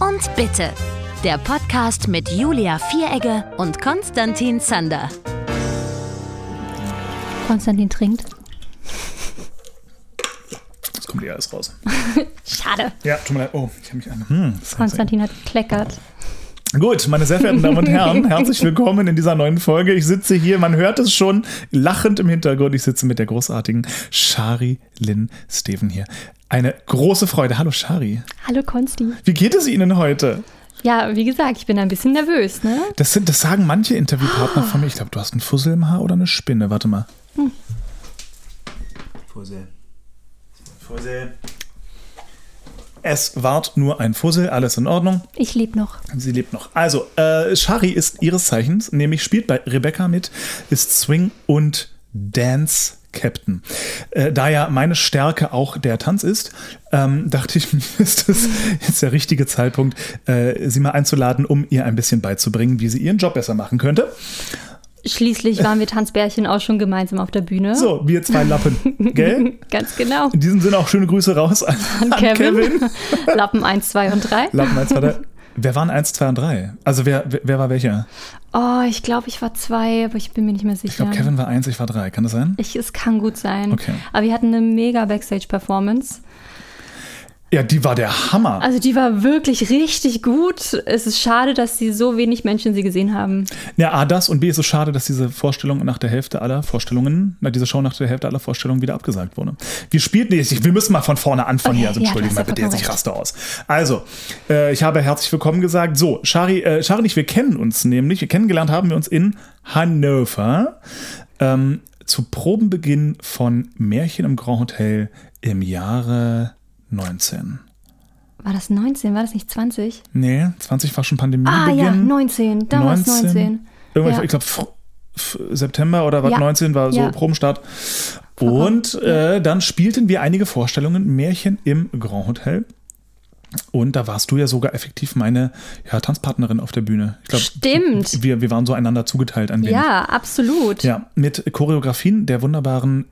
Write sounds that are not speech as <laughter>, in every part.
und Bitte. Der Podcast mit Julia Vieregge und Konstantin Zander. Konstantin trinkt. Jetzt kommt eh alles raus. <laughs> Schade. Ja, tut mir leid. Oh, ich habe mich an. Hm, Konstantin hat gekleckert. Gut, meine sehr verehrten Damen und <laughs> Herren, herzlich willkommen in dieser neuen Folge. Ich sitze hier, man hört es schon, lachend im Hintergrund. Ich sitze mit der großartigen Shari Lynn Steven hier. Eine große Freude. Hallo Shari. Hallo Konsti. Wie geht es Ihnen heute? Ja, wie gesagt, ich bin ein bisschen nervös, ne? Das, sind, das sagen manche Interviewpartner von mir. Ich glaube, du hast einen Fussel im Haar oder eine Spinne. Warte mal. Hm. Fussel. Fussel. Es ward nur ein Fussel, alles in Ordnung. Ich lebe noch. Sie lebt noch. Also, äh, Shari ist ihres Zeichens, nämlich spielt bei Rebecca mit, ist Swing und Dance Captain. Äh, da ja meine Stärke auch der Tanz ist, ähm, dachte ich, <laughs> ist das jetzt der richtige Zeitpunkt, äh, sie mal einzuladen, um ihr ein bisschen beizubringen, wie sie ihren Job besser machen könnte. Schließlich waren wir Tanzbärchen auch schon gemeinsam auf der Bühne. So, wir zwei Lappen, gell? <laughs> Ganz genau. In diesem Sinne auch schöne Grüße raus an, an Kevin. Kevin. <laughs> Lappen 1, 2 und 3. Lappen 1, 2, 3. Wer waren 1, 2 und 3? Also wer, wer, wer war welcher? Oh, ich glaube, ich war 2, aber ich bin mir nicht mehr sicher. Ich glaube, Kevin war 1, ich war 3. Kann das sein? Ich, es kann gut sein. Okay. Aber wir hatten eine mega Backstage-Performance. Ja, die war der Hammer. Also die war wirklich richtig gut. Es ist schade, dass sie so wenig Menschen sie gesehen haben. Ja, A, das und B ist es schade, dass diese Vorstellung nach der Hälfte aller Vorstellungen, na, diese Show nach der Hälfte aller Vorstellungen wieder abgesagt wurde. Wir spielten nicht, wir müssen mal von vorne anfangen Okay, hier, also ja, entschuldigen hast mal bitte, ich raste aus. Also, äh, ich habe herzlich willkommen gesagt. So, Shari, äh, Shari und ich, wir kennen uns nämlich, wir kennengelernt haben wir uns in Hannover ähm, zu Probenbeginn von Märchen im Grand Hotel im Jahre 19. War das 19? War das nicht 20? Nee, 20 war schon Pandemie. Ah ja, 19. Damals 19. 19. Irgendwann, Ja. ich glaube, September oder was, Ja. 19 war so Ja. Probenstart. Und äh, dann spielten wir einige Vorstellungen, Märchen im Grand Hotel. Und da warst du ja sogar effektiv meine ja, Tanzpartnerin auf der Bühne. Ich glaub, Stimmt. Wir, wir waren so einander zugeteilt ein wenig. Ja, absolut. Ja, mit Choreografien der wunderbaren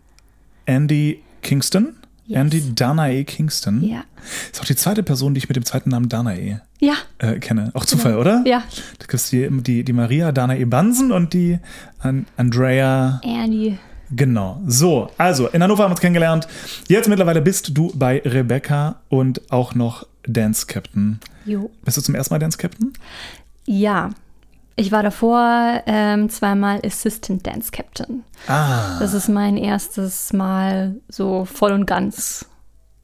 Andy Kingston. Yes. Andy Danae Kingston. Ja. Ist auch die zweite Person, die ich mit dem zweiten Namen Danae Ja, äh, kenne. Auch Zufall, oder? ja. Da gibt es die, die, die Maria Danae Bansen und die An Andrea. Andy. Genau. So, also in Hannover haben wir uns kennengelernt. Jetzt mittlerweile bist du bei Rebecca und auch noch Dance Captain. Jo. Bist du zum ersten Mal Dance Captain? Ja. Ich war davor ähm, zweimal Assistant Dance Captain. Ah, Das ist mein erstes Mal so voll und ganz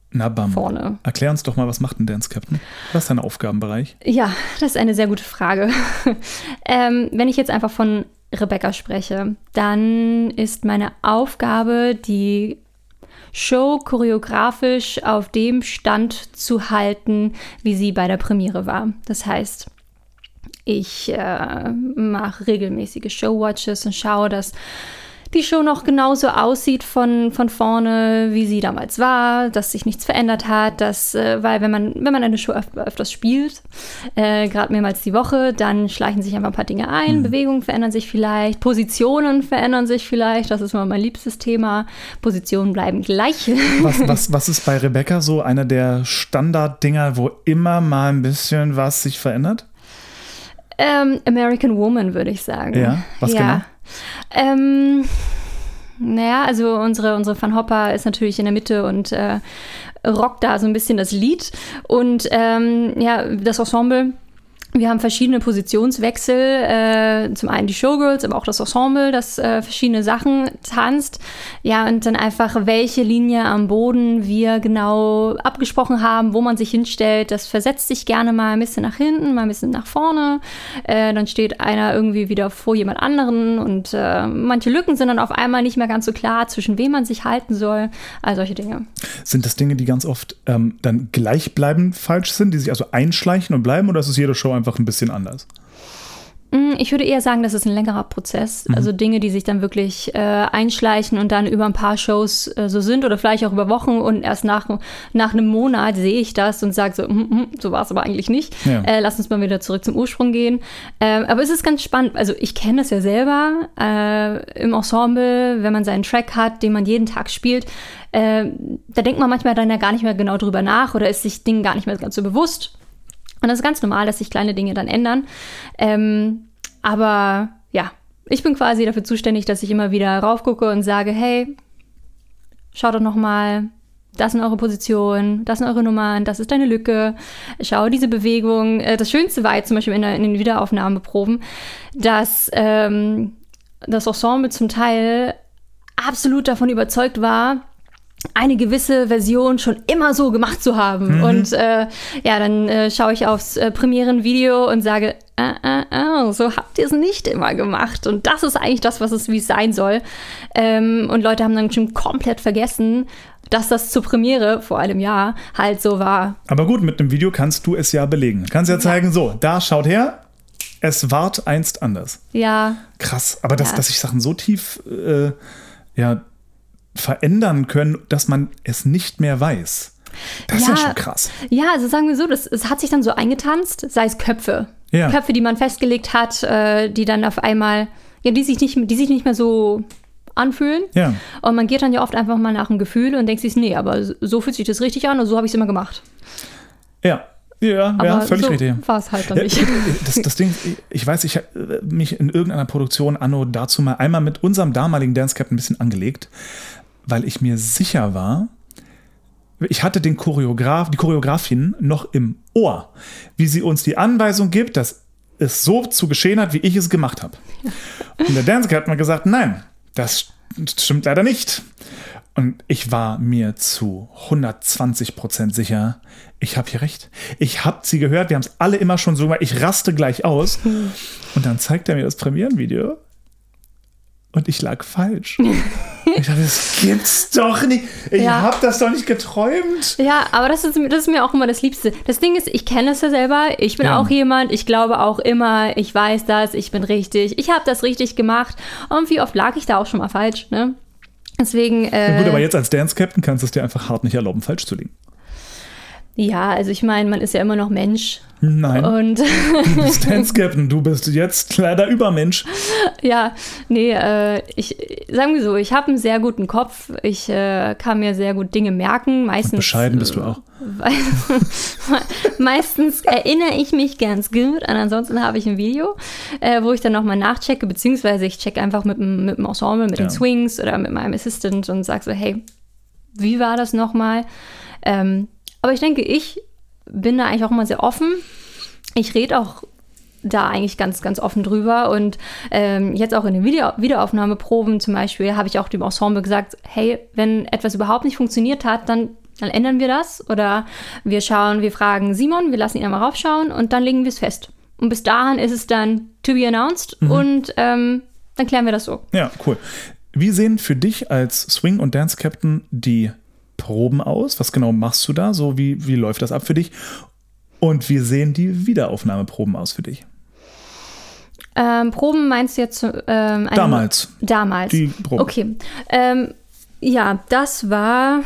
na bam. vorne. Erklär uns doch mal, was macht ein Dance Captain? Was ist dein Aufgabenbereich? Ja, das ist eine sehr gute Frage. <laughs> ähm, wenn ich jetzt einfach von Rebecca spreche, dann ist meine Aufgabe, die Show choreografisch auf dem Stand zu halten, wie sie bei der Premiere war. Das heißt, ich äh, mache regelmäßige Showwatches und schaue, dass die Show noch genauso aussieht von, von vorne, wie sie damals war, dass sich nichts verändert hat, dass, äh, weil wenn man, wenn man eine Show öf öfters spielt, äh, gerade mehrmals die Woche, dann schleichen sich einfach ein paar Dinge ein, Bewegungen verändern sich vielleicht, Positionen verändern sich vielleicht, das ist immer mein liebstes Thema, Positionen bleiben gleich. Was, was, <laughs> was ist bei Rebecca so einer der Standarddinger, wo immer mal ein bisschen was sich verändert? Ähm, American Woman, würde ich sagen. Ja, was ja. Ähm, naja, also unsere, unsere Van Hopper ist natürlich in der Mitte und äh, rockt da so ein bisschen das Lied. Und ähm, ja, das Ensemble. Wir haben verschiedene Positionswechsel, äh, zum einen die Showgirls, aber auch das Ensemble, das äh, verschiedene Sachen tanzt. Ja, und dann einfach, welche Linie am Boden wir genau abgesprochen haben, wo man sich hinstellt. Das versetzt sich gerne mal ein bisschen nach hinten, mal ein bisschen nach vorne. Äh, dann steht einer irgendwie wieder vor jemand anderen und äh, manche Lücken sind dann auf einmal nicht mehr ganz so klar, zwischen wem man sich halten soll. All solche Dinge. Sind das Dinge, die ganz oft ähm, dann gleichbleibend falsch sind, die sich also einschleichen und bleiben, oder ist es jede Show einfach ein bisschen anders? Mm, Ich würde eher sagen, das ist ein längerer Prozess. Also Dinge, die sich dann wirklich äh, einschleichen und dann über ein paar Shows äh, so sind oder vielleicht auch über Wochen und erst nach, nach einem Monat sehe ich das und sage so, mm, mm, so war es aber eigentlich nicht. Ja. Äh, lass uns mal wieder zurück zum Ursprung gehen. Ähm, aber es ist ganz spannend. Also ich kenne das ja selber äh, im Ensemble, wenn man seinen Track hat, den man jeden Tag spielt. Äh, da denkt man manchmal dann ja gar nicht mehr genau drüber nach oder ist sich Dingen gar nicht mehr ganz so bewusst. Und das ist ganz normal, dass sich kleine Dinge dann ändern. Ähm, aber ja, ich bin quasi dafür zuständig, dass ich immer wieder raufgucke und sage, hey, schaut doch noch mal, das sind eure Positionen, das sind eure Nummern, das ist deine Lücke, schau diese Bewegung. Äh, das Schönste war jetzt zum Beispiel in, der, in den Wiederaufnahmeproben, dass ähm, das Ensemble zum Teil absolut davon überzeugt war, eine gewisse Version schon immer so gemacht zu haben. Mhm. Und äh, ja, dann äh, schaue ich aufs äh, Premieren-Video und sage, äh, äh, äh, so habt ihr es nicht immer gemacht. Und das ist eigentlich das, was es wie es sein soll. Ähm, und Leute haben dann schon komplett vergessen, dass das zur Premiere vor einem Jahr halt so war. Aber gut, mit einem Video kannst du es ja belegen. Kannst ja zeigen, ja. so, da schaut her, es ward einst anders. Ja. Krass, aber dass, ja. dass sich Sachen so tief ja, verändern können, dass man es nicht mehr weiß. Das ja, ist ja schon krass. Ja, also sagen wir so, das, es hat sich dann so eingetanzt, sei es Köpfe. Ja. Köpfe, die man festgelegt hat, äh, die dann auf einmal, ja, die sich nicht, die sich nicht mehr so anfühlen. Ja. Und man geht dann ja oft einfach mal nach dem Gefühl und denkt sich, nee, aber so fühlt sich das richtig an und so habe ich es immer gemacht. Ja, ja, ja völlig so richtig. War es halt dann nicht. Das, das Ding, ich weiß, ich habe mich in irgendeiner Produktion anno dazu mal einmal mit unserem damaligen Dance Captain ein bisschen angelegt, weil ich mir sicher war, ich hatte den Choreograf, die Choreografin noch im Ohr, wie sie uns die Anweisung gibt, dass es so zu geschehen hat, wie ich es gemacht habe. Und der Dance hat mir gesagt, nein, das stimmt leider nicht. Und ich war mir zu 120 Prozent sicher, ich habe hier recht. Ich habe sie gehört, wir haben es alle immer schon so gemacht, ich raste gleich aus. <laughs> Und dann zeigt er mir das Premierenvideo und ich lag falsch. <laughs> ich dachte, das gibt's doch nicht. Ich ja. habe das doch nicht geträumt. Ja, aber das ist, das ist mir auch immer das Liebste. Das Ding ist, ich kenne es ja selber. Ich bin ja. auch jemand, ich glaube auch immer, ich weiß das, ich bin richtig. Ich habe das richtig gemacht. Und wie oft lag ich da auch schon mal falsch, ne? Deswegen. Äh, ja gut, aber jetzt als Dance-Captain kannst du es dir einfach hart nicht erlauben, falsch zu liegen. Ja, also ich meine, man ist ja immer noch Mensch. Nein. Und du bist <laughs> Dance Captain, du bist jetzt leider Übermensch. Ja, nee, äh, ich sagen wir so, ich habe einen sehr guten Kopf. Ich äh, kann mir sehr gut Dinge merken. Meistens. Und bescheiden bist du auch. <laughs> meistens erinnere ich mich ganz gut und ansonsten habe ich ein Video, äh, wo ich dann nochmal nachchecke, beziehungsweise ich checke einfach mit, mit dem Ensemble, mit ja. den Swings oder mit meinem Assistant und sage so, hey, wie war das nochmal? Ähm, aber ich denke, ich bin da eigentlich auch immer sehr offen. Ich rede auch da eigentlich ganz, ganz offen drüber. Und ähm, jetzt auch in den Video Wiederaufnahmeproben zum Beispiel habe ich auch dem Ensemble gesagt, hey, wenn etwas überhaupt nicht funktioniert hat, dann, dann ändern wir das. Oder wir schauen, wir fragen Simon, wir lassen ihn einmal raufschauen und dann legen wir es fest. Und bis dahin ist es dann to be announced mhm. und ähm, dann klären wir das so. Ja, cool. Wie sehen für dich als Swing- und Dance-Captain die Proben aus? Was genau machst du da? So, wie, wie läuft das ab für dich? Und wie sehen die Wiederaufnahmeproben aus für dich? Ähm, Proben meinst du jetzt? Ähm, damals. Damals. Die Proben. Okay. Ähm, ja, das war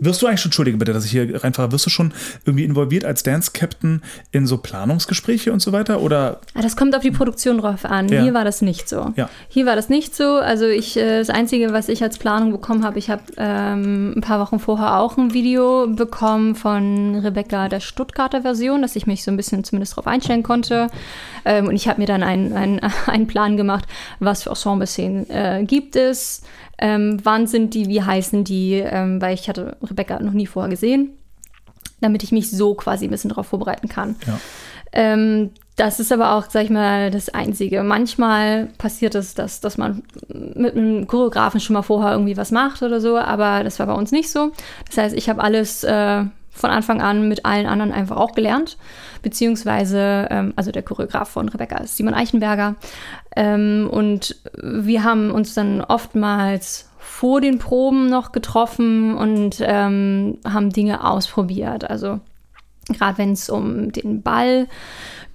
wirst du eigentlich schon, entschuldige bitte, dass ich hier reinfahre, wirst du schon irgendwie involviert als Dance-Captain in so Planungsgespräche und so weiter? Oder? Ah, das kommt auf die Produktion drauf an. Ja. Hier war das nicht so. Ja. Hier war das nicht so. Also ich, äh, das Einzige, was ich als Planung bekommen habe, ich habe ähm, ein paar Wochen vorher auch ein Video bekommen von Rebecca der Stuttgarter Version, dass ich mich so ein bisschen zumindest darauf einstellen konnte. Ähm, und ich habe mir dann einen, einen, <laughs> einen Plan gemacht, was für Ensemble-Szenen äh, gibt es, ähm, wann sind die, wie heißen die, ähm, weil ich hatte Rebecca noch nie vorher gesehen, damit ich mich so quasi ein bisschen darauf vorbereiten kann. Ja. Ähm, das ist aber auch, sag ich mal, das Einzige. Manchmal passiert es, dass, dass man mit einem Choreografen schon mal vorher irgendwie was macht oder so, aber das war bei uns nicht so. Das heißt, ich habe alles äh, von Anfang an mit allen anderen einfach auch gelernt. Beziehungsweise, ähm, also der Choreograf von Rebecca ist Simon Eichenberger. Ähm, und wir haben uns dann oftmals vor den Proben noch getroffen und ähm, haben Dinge ausprobiert. Also gerade wenn es um den Ball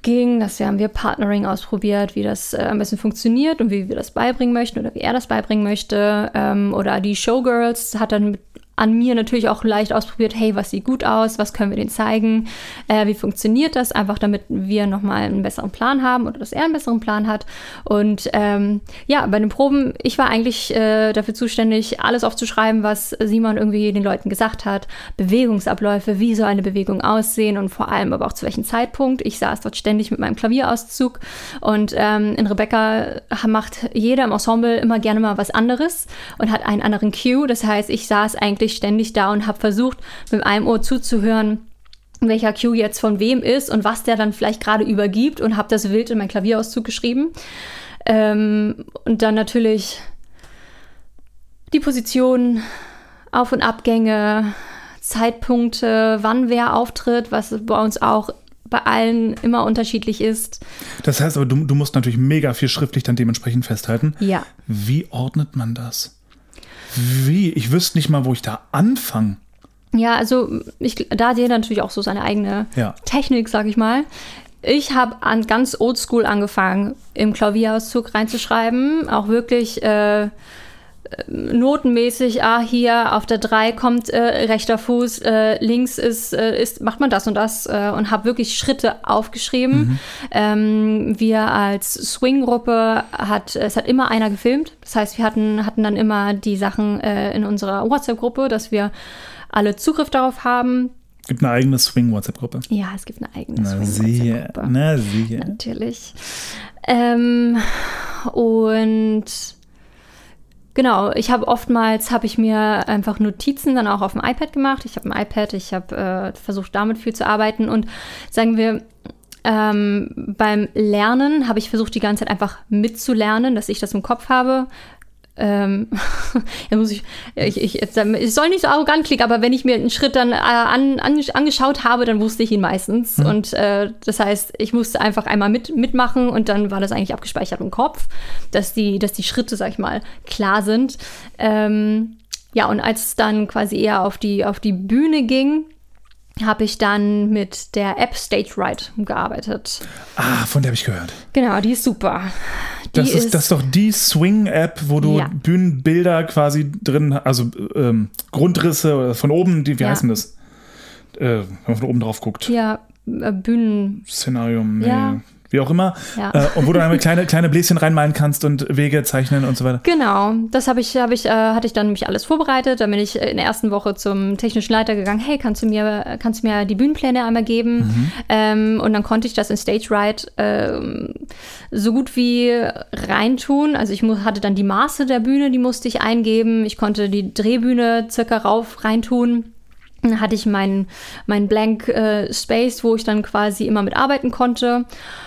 ging, das haben wir Partnering ausprobiert, wie das äh, ein bisschen funktioniert und wie wir das beibringen möchten oder wie er das beibringen möchte. Ähm, oder die Showgirls hat dann mit an mir natürlich auch leicht ausprobiert, hey, was sieht gut aus, was können wir denen zeigen, äh, wie funktioniert das, einfach damit wir nochmal einen besseren Plan haben oder dass er einen besseren Plan hat. Und ähm, ja, bei den Proben, ich war eigentlich äh, dafür zuständig, alles aufzuschreiben, was Simon irgendwie den Leuten gesagt hat, Bewegungsabläufe, wie soll eine Bewegung aussehen und vor allem aber auch zu welchem Zeitpunkt. Ich saß dort ständig mit meinem Klavierauszug und ähm, in Rebecca macht jeder im Ensemble immer gerne mal was anderes und hat einen anderen Cue. Das heißt, ich saß eigentlich wirklich ständig da und habe versucht, mit einem Ohr zuzuhören, welcher Cue jetzt von wem ist und was der dann vielleicht gerade übergibt und habe das wild in mein Klavierauszug geschrieben. Ähm, und dann natürlich die Position, Auf- und Abgänge, Zeitpunkte, wann wer auftritt, was bei uns auch bei allen immer unterschiedlich ist. Das heißt aber, du, du musst natürlich mega viel schriftlich dann dementsprechend festhalten. Ja. Wie ordnet man das? Wie? Ich wüsste nicht mal, wo ich da anfange. Ja, also ich, da hat jeder natürlich auch so seine eigene Ja. Technik, sag ich mal. Ich habe an ganz oldschool angefangen, im Klavierauszug reinzuschreiben. Auch wirklich äh, notenmäßig, ah, hier auf der 3 kommt äh, rechter Fuß, äh, links ist, äh, ist, macht man das und das äh, und habe wirklich Schritte aufgeschrieben. Ähm, wir als Swing-Gruppe hat, es hat immer einer gefilmt. Das heißt, wir hatten, hatten dann immer die Sachen äh, in unserer WhatsApp-Gruppe, dass wir alle Zugriff darauf haben. Gibt eine eigene Swing-WhatsApp-Gruppe. Ja, es gibt eine eigene. Swing-WhatsApp-Gruppe. Na sicher. Natürlich. Ähm, und genau, ich habe oftmals habe ich mir einfach Notizen dann auch auf dem iPad gemacht. Ich habe ein iPad, ich habe äh, versucht damit viel zu arbeiten und sagen wir ähm, beim Lernen habe ich versucht die ganze Zeit einfach mitzulernen, dass ich das im Kopf habe. Ähm, <laughs> ja, muss ich, ich, ich, jetzt, es soll nicht so arrogant klingen, aber wenn ich mir einen Schritt dann äh, an, an, angeschaut habe, dann wusste ich ihn meistens. Und äh, das heißt, ich musste einfach einmal mit, mitmachen und dann war das eigentlich abgespeichert im Kopf, dass die, dass die Schritte, sag ich mal, klar sind. Ähm, ja, und als es dann quasi eher auf die, auf die Bühne ging, habe ich dann mit der App Stage Right gearbeitet. Ah, von der habe ich gehört. Genau, die ist super. Die Das ist, das ist doch die Swing-App, wo du Ja. Bühnenbilder quasi drin, also ähm, Grundrisse von oben, die, wie Ja. heißt denn das? Äh, wenn man von oben drauf guckt. ja, äh, Bühnen. Szenarium, nee, Ja. Wie auch immer. Ja. Äh, und wo du dann <laughs> kleine, kleine Bläschen reinmalen kannst und Wege zeichnen und so weiter. Genau, das habe ich, habe ich, äh, hatte ich dann nämlich alles vorbereitet. Dann bin ich in der ersten Woche zum technischen Leiter gegangen. Hey, kannst du mir, kannst du mir die Bühnenpläne einmal geben? Ähm, und dann konnte ich das in Stage Right ähm, so gut wie reintun. Also ich hatte dann die Maße der Bühne, die musste ich eingeben. Ich konnte die Drehbühne circa rauf reintun. Hatte ich meinen mein Blank äh, Space, wo ich dann quasi immer mitarbeiten konnte.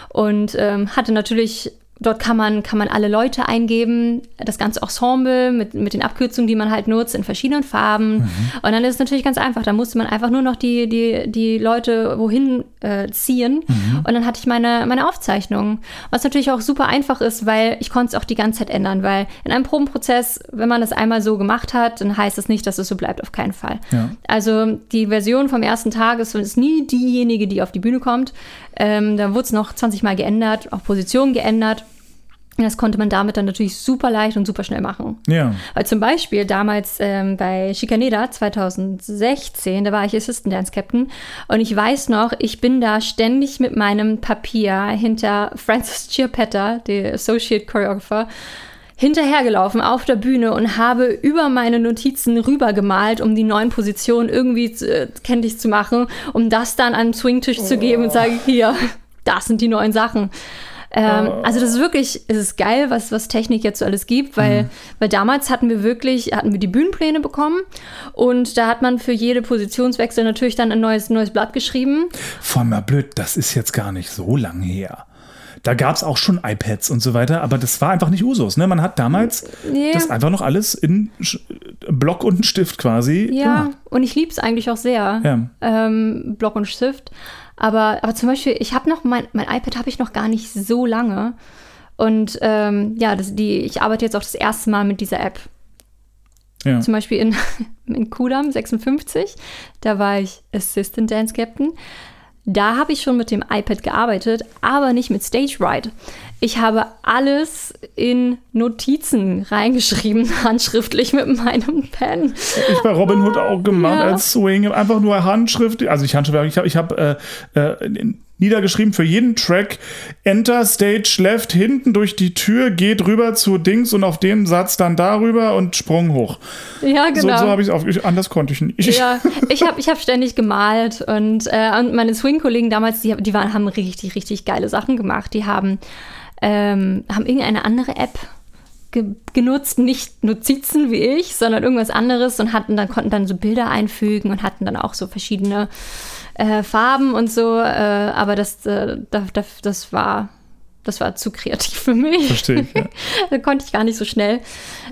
Und ähm, hatte natürlich Dort kann man, kann man alle Leute eingeben, das ganze Ensemble mit, mit den Abkürzungen, die man halt nutzt, in verschiedenen Farben. Und dann ist es natürlich ganz einfach. Da musste man einfach nur noch die, die, die Leute wohin äh, ziehen. Und dann hatte ich meine, meine Aufzeichnung. Was natürlich auch super einfach ist, weil ich konnte es auch die ganze Zeit ändern. Weil in einem Probenprozess, wenn man das einmal so gemacht hat, dann heißt es nicht, dass es so bleibt, auf keinen Fall. Ja. Also die Version vom ersten Tag ist, ist nie diejenige, die auf die Bühne kommt. Ähm, da wurde es noch 20 Mal geändert, auch Positionen geändert. Das konnte man damit dann natürlich super leicht und super schnell machen. Ja. Weil zum Beispiel damals ähm, bei Chicaneda 2016, da war ich Assistant Dance Captain und ich weiß noch, ich bin da ständig mit meinem Papier hinter Francis Chiapetta, der Associate Choreographer, hinterhergelaufen auf der Bühne und habe über meine Notizen rübergemalt, um die neuen Positionen irgendwie äh, kenntlich zu machen, um das dann an den Swingtisch zu geben und sagen, hier, das sind die neuen Sachen. Ähm, also das ist wirklich, es ist geil, was, was Technik jetzt so alles gibt, weil, weil damals hatten wir wirklich, hatten wir die Bühnenpläne bekommen und da hat man für jede Positionswechsel natürlich dann ein neues, neues Blatt geschrieben. Allem mal blöd, das ist jetzt gar nicht so lang her. Da gab es auch schon iPads und so weiter, aber das war einfach nicht Usus. Ne? Man hat damals Ja. das einfach noch alles in Sch- Block und Stift quasi Ja, gemacht. und ich liebe es eigentlich auch sehr, Ja. ähm, Block und Stift. Aber, aber zum Beispiel, ich habe noch, mein, mein iPad habe ich noch gar nicht so lange. Und ähm, ja, das, die, ich arbeite jetzt auch das erste Mal mit dieser App. Ja. Zum Beispiel in, <laughs> in Kudam 56, da war ich Assistant Dance Captain. Da habe ich schon mit dem iPad gearbeitet, aber nicht mit Stage Right. Ich habe alles in Notizen reingeschrieben, <laughs> handschriftlich mit meinem Pen. Ich bei Robin Hood auch gemacht Ja. als Swing, einfach nur Handschrift, also ich Handschrift, ich habe ich hab, äh, äh, niedergeschrieben für jeden Track Enter Stage Left hinten durch die Tür, geht rüber zu Dings und auf den Satz dann darüber und Sprung hoch. Ja, So, genau. so habe ich es aufgeschrieben. Anders konnte ich nicht. Ja, <laughs> ich habe ich hab ständig gemalt und, äh, und meine Swing-Kollegen damals, die, die waren, haben richtig, richtig geile Sachen gemacht. Die haben, ähm, haben irgendeine andere App ge genutzt, nicht Notizen wie ich, sondern irgendwas anderes und hatten dann, konnten dann so Bilder einfügen und hatten dann auch so verschiedene äh, Farben und so. Äh, aber das, äh, das, das, das war. Das war zu kreativ für mich. Verstehe ich, ja. <laughs> da konnte ich gar nicht so schnell.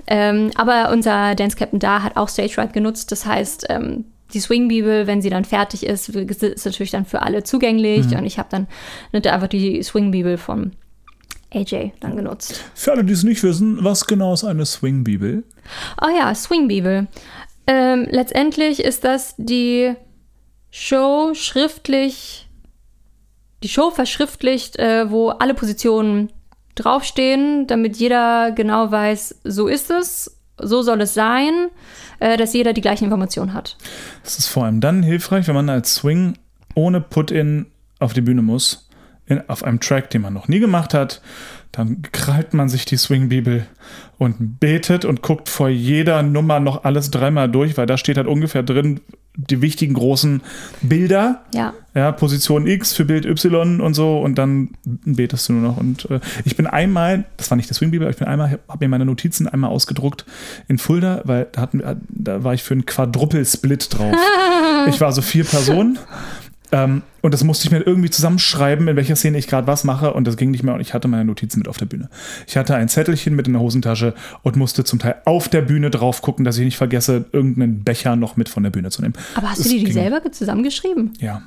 Ähm, aber unser Dance Captain da hat auch Stage Right genutzt. Das heißt, ähm, die Swing-Bibel, wenn sie dann fertig ist, ist natürlich dann für alle zugänglich. Und ich habe dann ne, einfach die Swing-Bibel von AJ dann genutzt. Für alle, die es nicht wissen, was genau ist eine Swing-Bibel? Oh ja, Swing-Bibel. Ähm, letztendlich ist das die Show schriftlich, die Show verschriftlicht, äh, wo alle Positionen draufstehen, damit jeder genau weiß, so ist es, so soll es sein, äh, dass jeder die gleichen Informationen hat. Das ist vor allem dann hilfreich, wenn man als Swing ohne Put-In auf die Bühne muss, in, auf einem Track, den man noch nie gemacht hat. Dann krallt man sich die Swing-Bibel und betet und guckt vor jeder Nummer noch alles dreimal durch, weil da steht halt ungefähr drin die wichtigen großen Bilder. Ja. Ja, Position X für Bild Y und so und dann betest du nur noch. Und äh, ich bin einmal, das war nicht der Swing-Bibel, ich bin einmal, habe mir meine Notizen einmal ausgedruckt in Fulda, weil da, hatten, da war ich für einen Quadruppel-Split drauf. <laughs> ich war so vier Personen. Ähm, und das musste ich mir irgendwie zusammenschreiben, in welcher Szene ich gerade was mache. Und das ging nicht mehr. Und ich hatte meine Notizen mit auf der Bühne. Ich hatte ein Zettelchen mit in der Hosentasche und musste zum Teil auf der Bühne drauf gucken, dass ich nicht vergesse, irgendeinen Becher noch mit von der Bühne zu nehmen. Aber hast Das du dir die ging- selber zusammengeschrieben? Ja.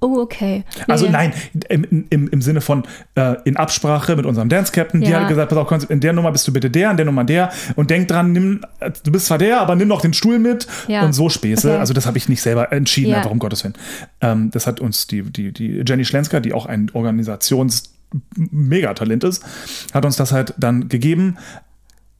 Oh, okay. Also Nee. nein, im, im, im Sinne von äh, in Absprache mit unserem Dance Captain, die Ja. hat gesagt, pass auf, in der Nummer bist du bitte der, in der Nummer der und denk dran, nimm, du bist zwar der, aber nimm noch den Stuhl mit Ja. und so Späße. Okay. Also das habe ich nicht selber entschieden, Ja. einfach um Gottes Willen. Ähm, das hat uns die, die, die Jenny Schlensker, die auch ein Organisations Megatalent ist, hat uns das halt dann gegeben.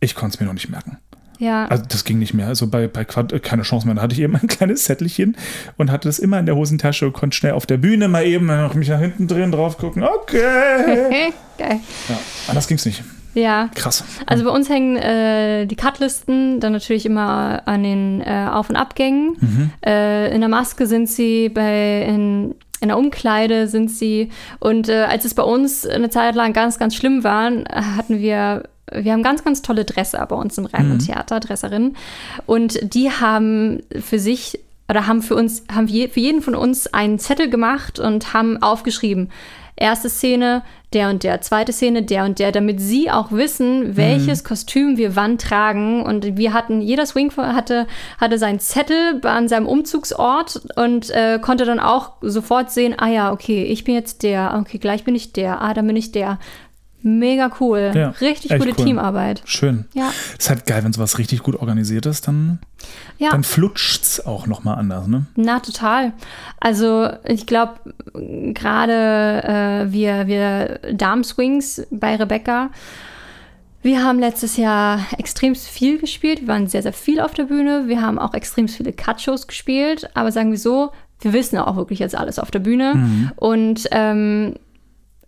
Ich konnte es mir noch nicht merken. Ja. Also das ging nicht mehr. Also bei, bei Quad äh, keine Chance mehr. Da hatte ich eben ein <laughs> kleines Zettelchen und hatte das immer in der Hosentasche und konnte schnell auf der Bühne mal eben noch mich nach hinten drehen, drauf gucken. Okay. <laughs> Geil. Ja, anders ging's nicht. Ja. Krass. Also bei uns hängen äh, die Cutlisten dann natürlich immer an den äh, Auf- und Abgängen. Mhm. Äh, in der Maske sind sie, bei, in, in der Umkleide sind sie. Und äh, als es bei uns eine Zeit lang ganz, ganz schlimm war, hatten wir, wir haben ganz, ganz tolle Dresser bei uns im Rheinland Theater, Dresserinnen. Und die haben für sich oder haben für uns, haben für jeden von uns einen Zettel gemacht und haben aufgeschrieben, erste Szene, der und der, zweite Szene, der und der, damit sie auch wissen, welches Kostüm wir wann tragen. Und wir hatten, jeder Swing hatte, hatte seinen Zettel an seinem Umzugsort und äh, konnte dann auch sofort sehen, ah ja, okay, ich bin jetzt der, okay, gleich bin ich der, ah, dann bin ich der. Mega cool. Ja, Richtig gute cool. Teamarbeit. Schön. Ja. Ist halt geil, wenn sowas richtig gut organisiert ist, dann, Ja. dann flutscht's auch nochmal anders, ne? Na, total. Also ich glaube, gerade äh, wir, wir Darmswings bei Rebecca, wir haben letztes Jahr extrem viel gespielt. Wir waren sehr, sehr viel auf der Bühne. Wir haben auch extrem viele Cut-Shows gespielt. Aber sagen wir so, wir wissen auch wirklich jetzt alles auf der Bühne. Und ähm,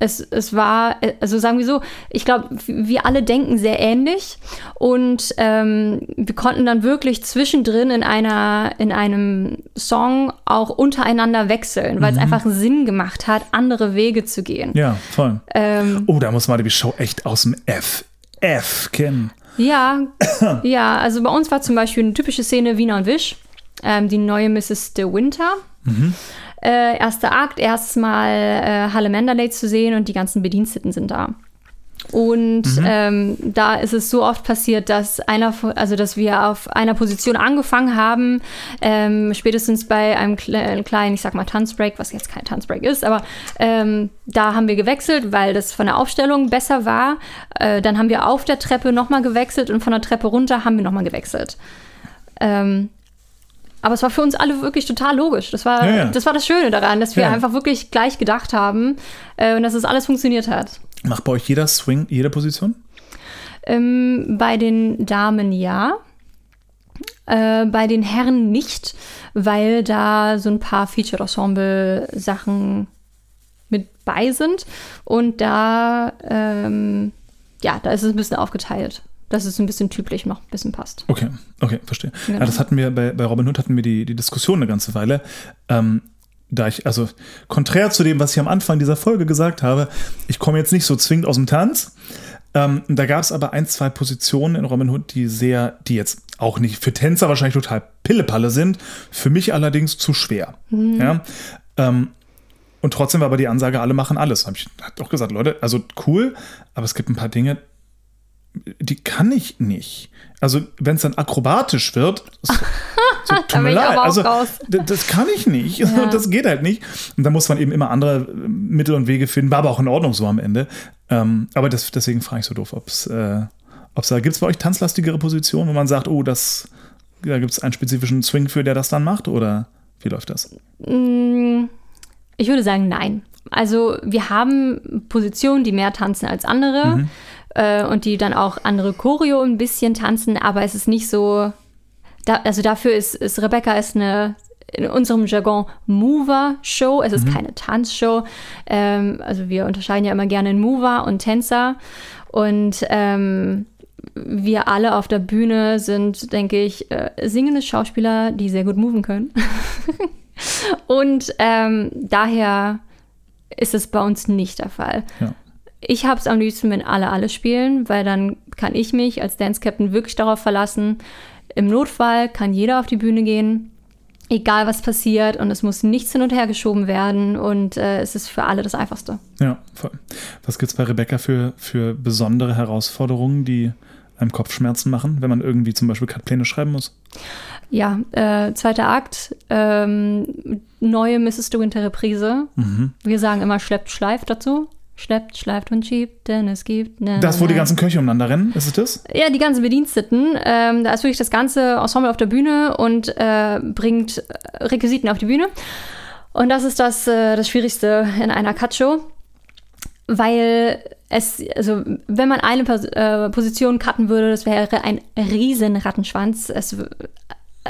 es, es war, also sagen wir so, ich glaube, wir alle denken sehr ähnlich und ähm, wir konnten dann wirklich zwischendrin in einer, in einem Song auch untereinander wechseln, weil es einfach Sinn gemacht hat, andere Wege zu gehen. Ja, voll. Ähm, Oh, da muss man die Show echt aus dem F. F kennen. ja, <coughs> ja, also bei uns war zum Beispiel eine typische Szene Wiener und Wisch, ähm, die neue Mrs. De Winter. Äh, erster Akt, erstes Mal äh, Halle Mandalay zu sehen und die ganzen Bediensteten sind da. Und ähm, da ist es so oft passiert, dass einer, also dass wir auf einer Position angefangen haben, ähm, spätestens bei einem kle kleinen, ich sag mal Tanzbreak, was jetzt kein Tanzbreak ist, aber ähm, da haben wir gewechselt, weil das von der Aufstellung besser war. Äh, dann haben wir auf der Treppe nochmal gewechselt und von der Treppe runter haben wir nochmal gewechselt. Ähm, aber es war für uns alle wirklich total logisch. Das war, Ja, ja. Das, war das Schöne daran, dass wir Ja. einfach wirklich gleich gedacht haben äh, und dass es alles funktioniert hat. Macht bei euch jeder Swing, jede Position? Ähm, bei den Damen ja. Äh, bei den Herren nicht, weil da so ein paar Featured-Ensemble-Sachen mit bei sind. Und da, ähm, ja, da ist es ein bisschen aufgeteilt. Dass es ein bisschen typisch noch ein bisschen passt. Okay, okay, verstehe. Genau. Ja, das hatten wir bei, bei Robin Hood hatten wir die, die Diskussion eine ganze Weile. Ähm, da ich, also konträr zu dem, was ich am Anfang dieser Folge gesagt habe, ich komme jetzt nicht so zwingend aus dem Tanz. Ähm, da gab es aber ein, zwei Positionen in Robin Hood, die sehr, die jetzt auch nicht für Tänzer wahrscheinlich total Pillepalle sind, für mich allerdings zu schwer. Ja. Ähm, und trotzdem war aber die Ansage, alle machen alles. Habe ich hab auch gesagt, Leute, also cool, aber es gibt ein paar Dinge, die kann ich nicht. Also, wenn es dann akrobatisch wird, so, so, <laughs> tut mir leid. Also, das kann ich nicht. Ja. <laughs> Das geht halt nicht. Und da muss man eben immer andere äh, Mittel und Wege finden. War aber auch in Ordnung so am Ende. Ähm, aber das, deswegen frage ich so doof, ob es, äh, ob's da gibt es bei euch tanzlastigere Positionen, wo man sagt, oh, das, da gibt es einen spezifischen Swing für, der das dann macht? Oder wie läuft das? Mm, Ich würde sagen, nein. Also wir haben Positionen, die mehr tanzen als andere äh, und die dann auch andere Choreo ein bisschen tanzen, aber es ist nicht so. Da, also dafür ist, ist Rebecca ist eine in unserem Jargon Mover-Show. Es ist keine Tanzshow. Ähm, also wir unterscheiden ja immer gerne in Mover und Tänzer. Und ähm, wir alle auf der Bühne sind, denke ich, äh, singende Schauspieler, die sehr gut moven können. <laughs> Und ähm, daher ist es bei uns nicht der Fall. Ja. Ich habe es am liebsten, wenn alle alle spielen, weil dann kann ich mich als Dance Captain wirklich darauf verlassen. Im Notfall kann jeder auf die Bühne gehen, egal was passiert, und es muss nichts hin und her geschoben werden. Und äh, es ist für alle das Einfachste. Ja, voll. Was gibt es bei Rebecca für, für besondere Herausforderungen, die einem Kopfschmerzen machen, wenn man irgendwie zum Beispiel Cutpläne schreiben muss? Ja, äh, zweiter Akt, ähm, neue Mrs. De Winter Reprise. Wir sagen immer schleppt, schleift dazu. Schleppt, schleift und schiebt, denn es gibt. Ne, Das, wo die ne. ganzen Köche umeinander rennen, ist es das? Ja, die ganzen Bediensteten. Ähm, da ist wirklich das ganze Ensemble auf der Bühne und äh, bringt äh, Requisiten auf die Bühne. Und das ist das, äh, das Schwierigste in einer Cut-Show. Weil es, also wenn man eine Pos äh, Position cutten würde, das wäre ein riesen Rattenschwanz. Es,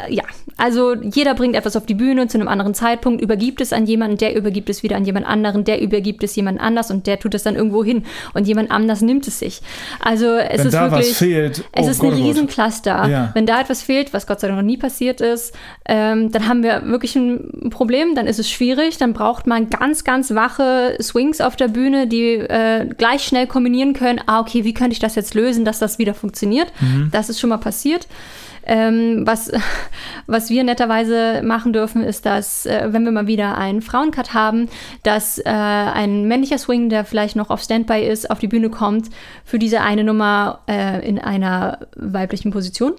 ja, also jeder bringt etwas auf die Bühne zu einem anderen Zeitpunkt, übergibt es an jemanden, der übergibt es wieder an jemand anderen, der übergibt es jemand anders und der tut es dann irgendwo hin und jemand anders nimmt es sich. Also es Wenn ist da wirklich, fehlt, es oh ist Gott, ein oh. Riesencluster. Ja. Wenn da etwas fehlt, was Gott sei Dank noch nie passiert ist, ähm, dann haben wir wirklich ein Problem, dann ist es schwierig, dann braucht man ganz, ganz wache Swings auf der Bühne, die äh, gleich schnell kombinieren können. Ah, okay, wie könnte ich das jetzt lösen, dass das wieder funktioniert? Mhm. Das ist schon mal passiert. Ähm, was, <laughs> was wir netterweise machen dürfen, ist, dass, äh, wenn wir mal wieder einen Frauencut haben, dass äh, ein männlicher Swing, der vielleicht noch auf Standby ist, auf die Bühne kommt, für diese eine Nummer äh, in einer weiblichen Position.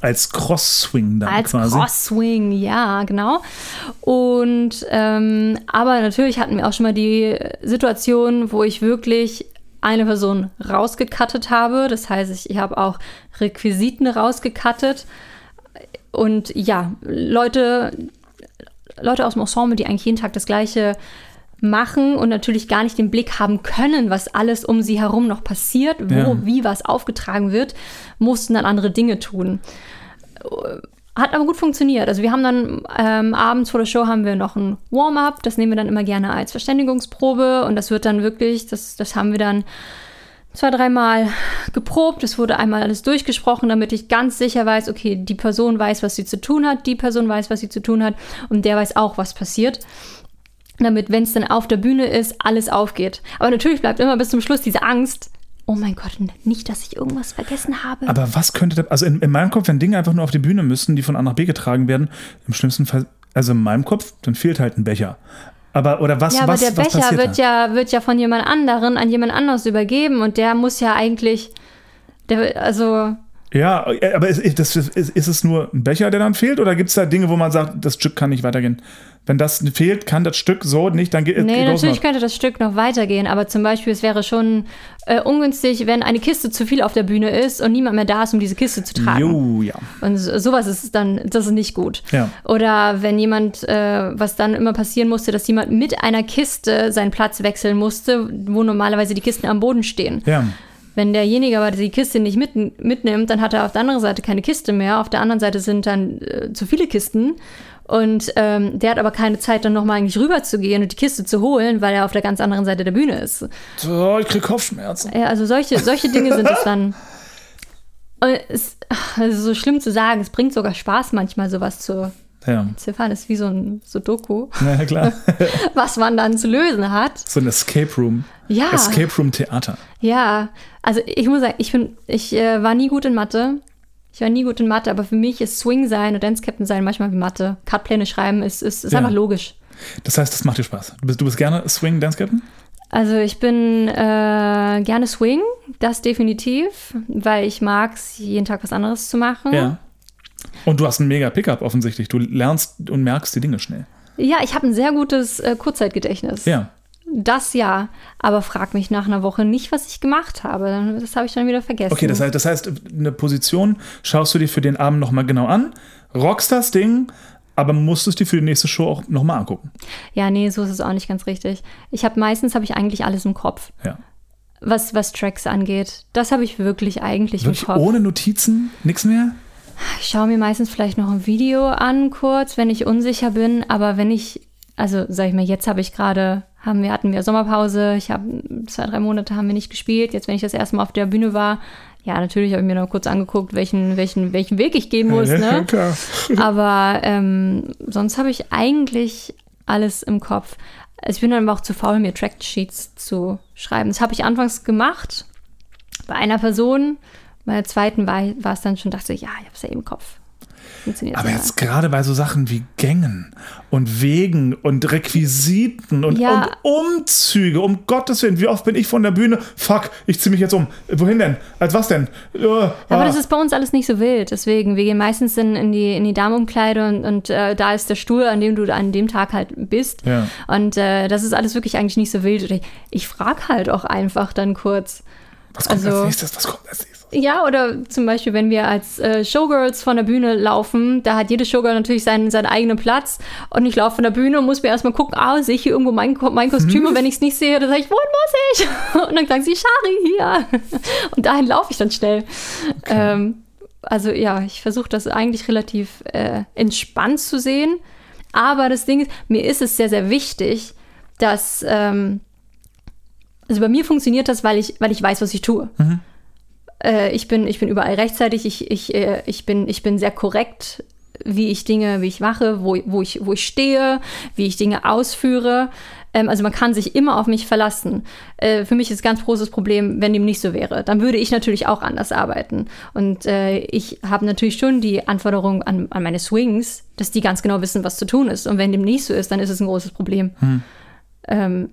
Als Cross-Swing dann Als quasi. Cross-Swing, ja, genau. Und ähm, aber natürlich hatten wir auch schon mal die Situation, wo ich wirklich eine Person rausgekattet habe. Das heißt, ich, ich habe auch Requisiten rausgekattet. Und ja, Leute, Leute aus dem Ensemble, die eigentlich jeden Tag das Gleiche machen und natürlich gar nicht den Blick haben können, was alles um sie herum noch passiert, wo, Ja. wie was aufgetragen wird, mussten dann andere Dinge tun. Hat aber gut funktioniert. Also wir haben dann ähm, abends vor der Show haben wir noch ein Warm-up, das nehmen wir dann immer gerne als Verständigungsprobe und das wird dann wirklich, das, das haben wir dann zwei, dreimal geprobt. Es wurde einmal alles durchgesprochen, damit ich ganz sicher weiß, okay, die Person weiß, was sie zu tun hat, die Person weiß, was sie zu tun hat und der weiß auch, was passiert. Damit, wenn es dann auf der Bühne ist, alles aufgeht. Aber natürlich bleibt immer bis zum Schluss diese Angst. Oh mein Gott, nicht, dass ich irgendwas vergessen habe. Aber was könnte da, also in, in meinem Kopf, wenn Dinge einfach nur auf die Bühne müssten, die von A nach B getragen werden, im schlimmsten Fall, also in meinem Kopf, dann fehlt halt ein Becher. Aber, oder was, ja, aber was, der was Becher wird da? ja, wird ja von jemand anderen an jemand anderes übergeben und der muss ja eigentlich, der, also Ja, aber ist, ist, ist, ist es nur ein Becher, der dann fehlt? Oder gibt es da Dinge, wo man sagt, das Stück kann nicht weitergehen, Wenn das fehlt, kann das Stück so nicht, dann geht Nee, geht los natürlich noch. könnte das Stück noch weitergehen, aber zum Beispiel, es wäre schon äh, ungünstig, wenn eine Kiste zu viel auf der Bühne ist und niemand mehr da ist, um diese Kiste zu tragen. Jo, ja. Und so, sowas ist dann, das ist nicht gut. Ja. Oder wenn jemand, äh, was dann immer passieren musste, dass jemand mit einer Kiste seinen Platz wechseln musste, wo normalerweise die Kisten am Boden stehen. Ja. Wenn derjenige aber die Kiste nicht mit, mitnimmt, dann hat er auf der anderen Seite keine Kiste mehr. Auf der anderen Seite sind dann äh, zu viele Kisten. Und ähm, der hat aber keine Zeit, dann nochmal eigentlich rüber zu gehen und die Kiste zu holen, weil er auf der ganz anderen Seite der Bühne ist. So, ich krieg Kopfschmerzen. Ja, also solche, solche Dinge sind es dann. <laughs> Und es also so schlimm zu sagen, es bringt sogar Spaß, manchmal sowas zu Ja. ziffern. Das ist wie so ein Sudoku, Na ja, klar. <laughs> was man dann zu lösen hat. so ein Escape Room. Ja. Escape Room Theater. Ja, also ich muss sagen, ich, bin, ich äh, war nie gut in Mathe. Ich war nie gut in Mathe, aber für mich ist Swing sein und Dance Captain sein manchmal wie Mathe. Cutpläne schreiben ist, ist, ist Ja. einfach logisch. Das heißt, das macht dir Spaß. Du bist, du bist gerne Swing Dance Captain? Also ich bin äh, gerne Swing, das definitiv, weil ich mag es, jeden Tag was anderes zu machen. Ja. Und du hast einen mega Pickup offensichtlich. Du lernst und merkst die Dinge schnell. Ja, ich habe ein sehr gutes äh, Kurzzeitgedächtnis. Ja. Das ja, aber frag mich nach einer Woche nicht, was ich gemacht habe. Das habe ich dann wieder vergessen. Okay, das heißt, das heißt, eine Position schaust du dir für den Abend nochmal genau an, rockst das Ding, aber musst es dir für die nächste Show auch nochmal angucken. Ja, nee, so ist es auch nicht ganz richtig. Ich habe meistens habe ich eigentlich alles im Kopf, Ja. was, was Tracks angeht. Das habe ich wirklich eigentlich Wirklich im Kopf. ohne Notizen, nichts mehr? Ich schaue mir meistens vielleicht noch ein Video an, kurz, wenn ich unsicher bin. Aber wenn ich, also sag ich mal, jetzt habe ich gerade, haben wir, hatten wir Sommerpause, ich habe zwei, drei Monate haben wir nicht gespielt. Jetzt, wenn ich das erste Mal auf der Bühne war, ja, natürlich habe ich mir noch kurz angeguckt, welchen, welchen, welchen Weg ich gehen muss. ja, ne? <laughs> klar. Aber ähm, sonst habe ich eigentlich alles im Kopf. Also ich bin dann aber auch zu faul, mir Tracksheets zu schreiben. Das habe ich anfangs gemacht bei einer Person. Bei der zweiten war, war es dann schon, dachte ich, ja, ich habe es ja im Kopf. Funktioniert Aber jetzt gerade bei so Sachen wie Gängen und Wegen und Requisiten und, Ja. und Umzüge, um Gottes Willen, wie oft bin ich von der Bühne? Fuck, ich zieh mich jetzt um. Wohin denn? Als was denn? Äh, Aber ah. das ist bei uns alles nicht so wild. Deswegen, wir gehen meistens in, in die, in die Damenumkleide und, und äh, da ist der Stuhl, an dem du an dem Tag halt bist. Ja. Und äh, das ist alles wirklich eigentlich nicht so wild. Ich, ich frage halt auch einfach dann kurz. was kommt also- als nächstes? Was kommt als nächstes? Ja, oder zum Beispiel, wenn wir als äh, Showgirls von der Bühne laufen, da hat jede Showgirl natürlich seinen, seinen eigenen Platz und ich laufe von der Bühne und muss mir erstmal gucken, ah, sehe ich hier irgendwo mein, mein Kostüm und wenn ich es nicht sehe, dann sage ich, wohin muss ich? <laughs> Und dann sagen sie, Shari, hier. <laughs> Und dahin laufe ich dann schnell. Ähm, also ja, ich versuche das eigentlich relativ äh, entspannt zu sehen. Aber das Ding ist, mir ist es sehr, sehr wichtig, dass, ähm, also bei mir funktioniert das, weil ich, weil ich weiß, was ich tue. Äh, ich, bin, ich bin überall rechtzeitig, ich, ich, äh, ich, bin, ich bin sehr korrekt, wie ich Dinge, wie ich mache, wo, wo, ich, wo ich stehe, wie ich Dinge ausführe. Ähm, also man kann sich immer auf mich verlassen. Äh, für mich ist ein ganz großes Problem, wenn dem nicht so wäre. Dann würde ich natürlich auch anders arbeiten. Und äh, ich habe natürlich schon die Anforderung an, an meine Swings, dass die ganz genau wissen, was zu tun ist. Und wenn dem nicht so ist, dann ist es ein großes Problem. Ähm,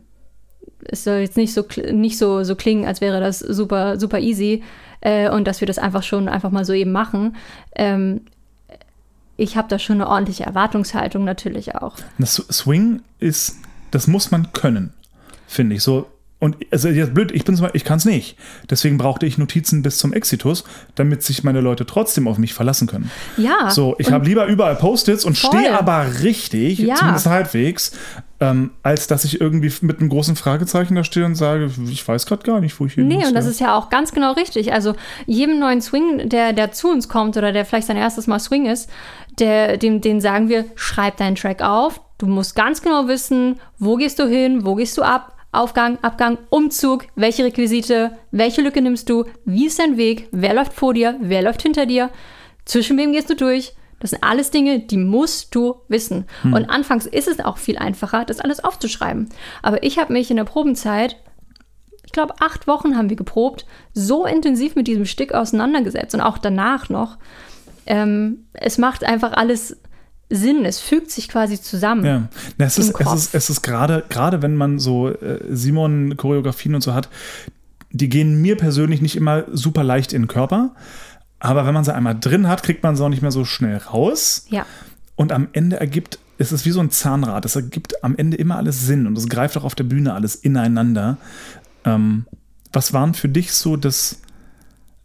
es soll jetzt nicht so, nicht so, so klingen, als wäre das super, super easy äh, und dass wir das einfach schon einfach mal so eben machen. Ähm, ich habe da schon eine ordentliche Erwartungshaltung natürlich auch. Das Swing ist, das muss man können, finde ich. So, und also jetzt blöd, ich bin zum Beispiel, ich kann es nicht. Deswegen brauchte ich Notizen bis zum Exitus, damit sich meine Leute trotzdem auf mich verlassen können. Ja. So, ich habe lieber überall Post-its und stehe aber richtig, Ja. zumindest halbwegs, ähm, als dass ich irgendwie mit einem großen Fragezeichen da stehe und sage, ich weiß gerade gar nicht, wo ich hin Nee, muss. und das ja. ist ja auch ganz genau richtig. Also jedem neuen Swing, der, der zu uns kommt oder der vielleicht sein erstes Mal Swing ist, der, dem, den sagen wir, schreib deinen Track auf. Du musst ganz genau wissen, wo gehst du hin, wo gehst du ab, Aufgang, Abgang, Umzug, welche Requisite, welche Lücke nimmst du, wie ist dein Weg, wer läuft vor dir, wer läuft hinter dir, zwischen wem gehst du durch. Das sind alles Dinge, die musst du wissen. Und anfangs ist es auch viel einfacher, das alles aufzuschreiben. Aber ich habe mich in der Probenzeit ich glaube, acht Wochen haben wir geprobt, so intensiv mit diesem Stück auseinandergesetzt und auch danach noch. Ähm, es macht einfach alles Sinn, es fügt sich quasi zusammen. Ja, es, ist, es ist, es ist gerade, gerade wenn man so äh, Simon-Choreografien und so hat, die gehen mir persönlich nicht immer super leicht in den Körper. Aber wenn man sie einmal drin hat, kriegt man sie auch nicht mehr so schnell raus. Ja. Und am Ende ergibt es ist wie so ein Zahnrad. Es ergibt am Ende immer alles Sinn und es greift auch auf der Bühne alles ineinander. Ähm, was waren für dich so das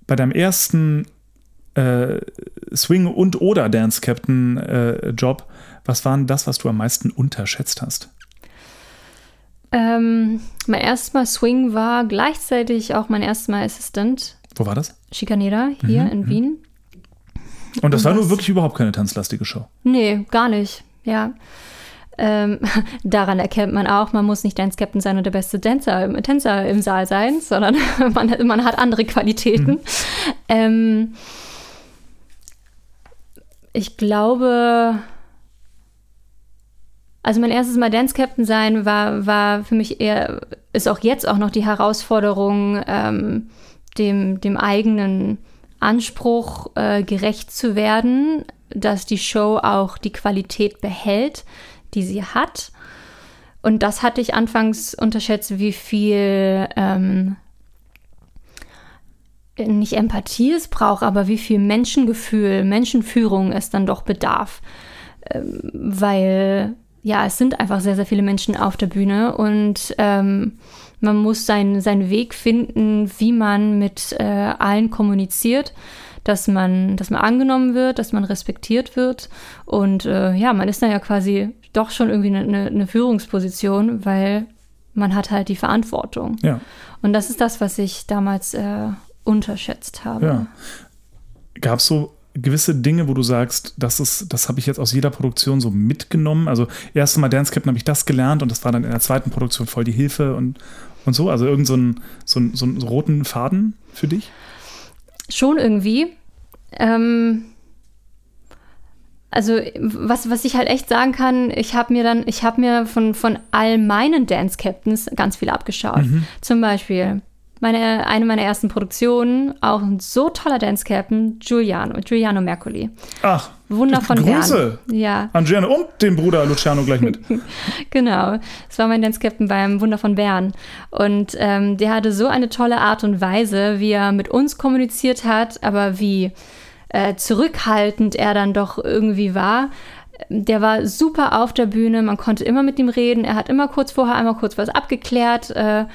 bei deinem ersten äh, Swing- und oder Dance Captain äh, Job, was waren das, was du am meisten unterschätzt hast? Ähm, mein erstes Mal Swing war gleichzeitig auch mein erstes Mal Assistant. Wo war das? Chicanera hier Mhm, in Wien. Und das Und war nur wirklich überhaupt keine tanzlastige Show. Nee, gar nicht. Ja. Ähm, <laughs> daran erkennt man auch, man muss nicht Dance Captain sein und der beste Tänzer, Tänzer im Saal sein, sondern <laughs> man, man hat andere Qualitäten. Ähm, ich glaube, also mein erstes Mal Dance Captain sein war, war für mich eher, ist auch jetzt auch noch die Herausforderung, ähm, dem, dem eigenen Anspruch äh, gerecht zu werden, dass die Show auch die Qualität behält, die sie hat. Und das hatte ich anfangs unterschätzt, wie viel ähm, nicht Empathie es braucht, aber wie viel Menschengefühl, Menschenführung es dann doch bedarf. Ähm, weil ja, es sind einfach sehr, sehr viele Menschen auf der Bühne und ähm, man muss seinen, seinen Weg finden, wie man mit äh, allen kommuniziert, dass man, dass man angenommen wird, dass man respektiert wird. Und äh, ja, man ist dann ja quasi doch schon irgendwie eine, eine, eine Führungsposition, weil man hat halt die Verantwortung. Ja. Und das ist das, was ich damals äh, unterschätzt habe. Ja. Gab es so gewisse Dinge, wo du sagst, das ist, das habe ich jetzt aus jeder Produktion so mitgenommen? Also erste Mal Dance Captain habe ich das gelernt und das war dann in der zweiten Produktion voll die Hilfe und, und so. Also irgend so einen so so roten Faden für dich? Schon irgendwie. Ähm, also was, was ich halt echt sagen kann, ich habe mir dann, ich habe mir von, von all meinen Dance Captains ganz viel abgeschaut. Zum Beispiel meine, eine meiner ersten Produktionen, auch ein so toller Dance Captain, Giuliano, Giuliano Mercoli. Ach, Wunder von Grüße Bern. Ja, an Gianni und den Bruder Luciano gleich mit. <laughs> Genau, das war mein Dance Captain beim Wunder von Bern. Und ähm, der hatte so eine tolle Art und Weise, wie er mit uns kommuniziert hat, aber wie äh, zurückhaltend er dann doch irgendwie war. Der war super auf der Bühne, man konnte immer mit ihm reden. Er hat immer kurz vorher einmal kurz was abgeklärt. Äh,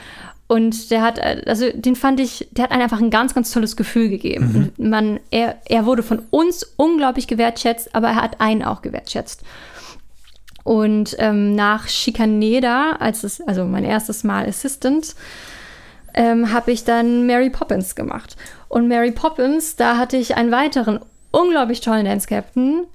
und der hat, äh, also den fand ich, der hat einem einfach ein ganz, ganz tolles Gefühl gegeben. Und Man, er, er wurde von uns unglaublich gewertschätzt, aber er hat einen auch gewertschätzt. Und ähm, nach Chicaneda, als es, also mein erstes Mal Assistant, ähm, habe ich dann Mary Poppins gemacht. Und Mary Poppins, da hatte ich einen weiteren unglaublich tollen Dance Captain,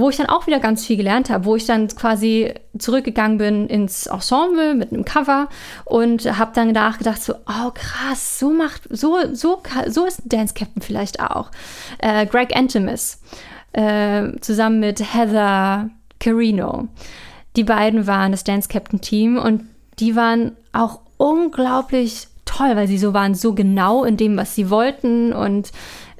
wo ich dann auch wieder ganz viel gelernt habe, wo ich dann quasi zurückgegangen bin ins Ensemble mit einem Cover und habe dann nachgedacht so, oh krass, so macht, so, so, so ist Dance Captain vielleicht auch. Äh, Greg Antimus äh, zusammen mit Heather Carino. Die beiden waren das Dance Captain Team und die waren auch unglaublich toll, weil sie so waren, so genau in dem, was sie wollten und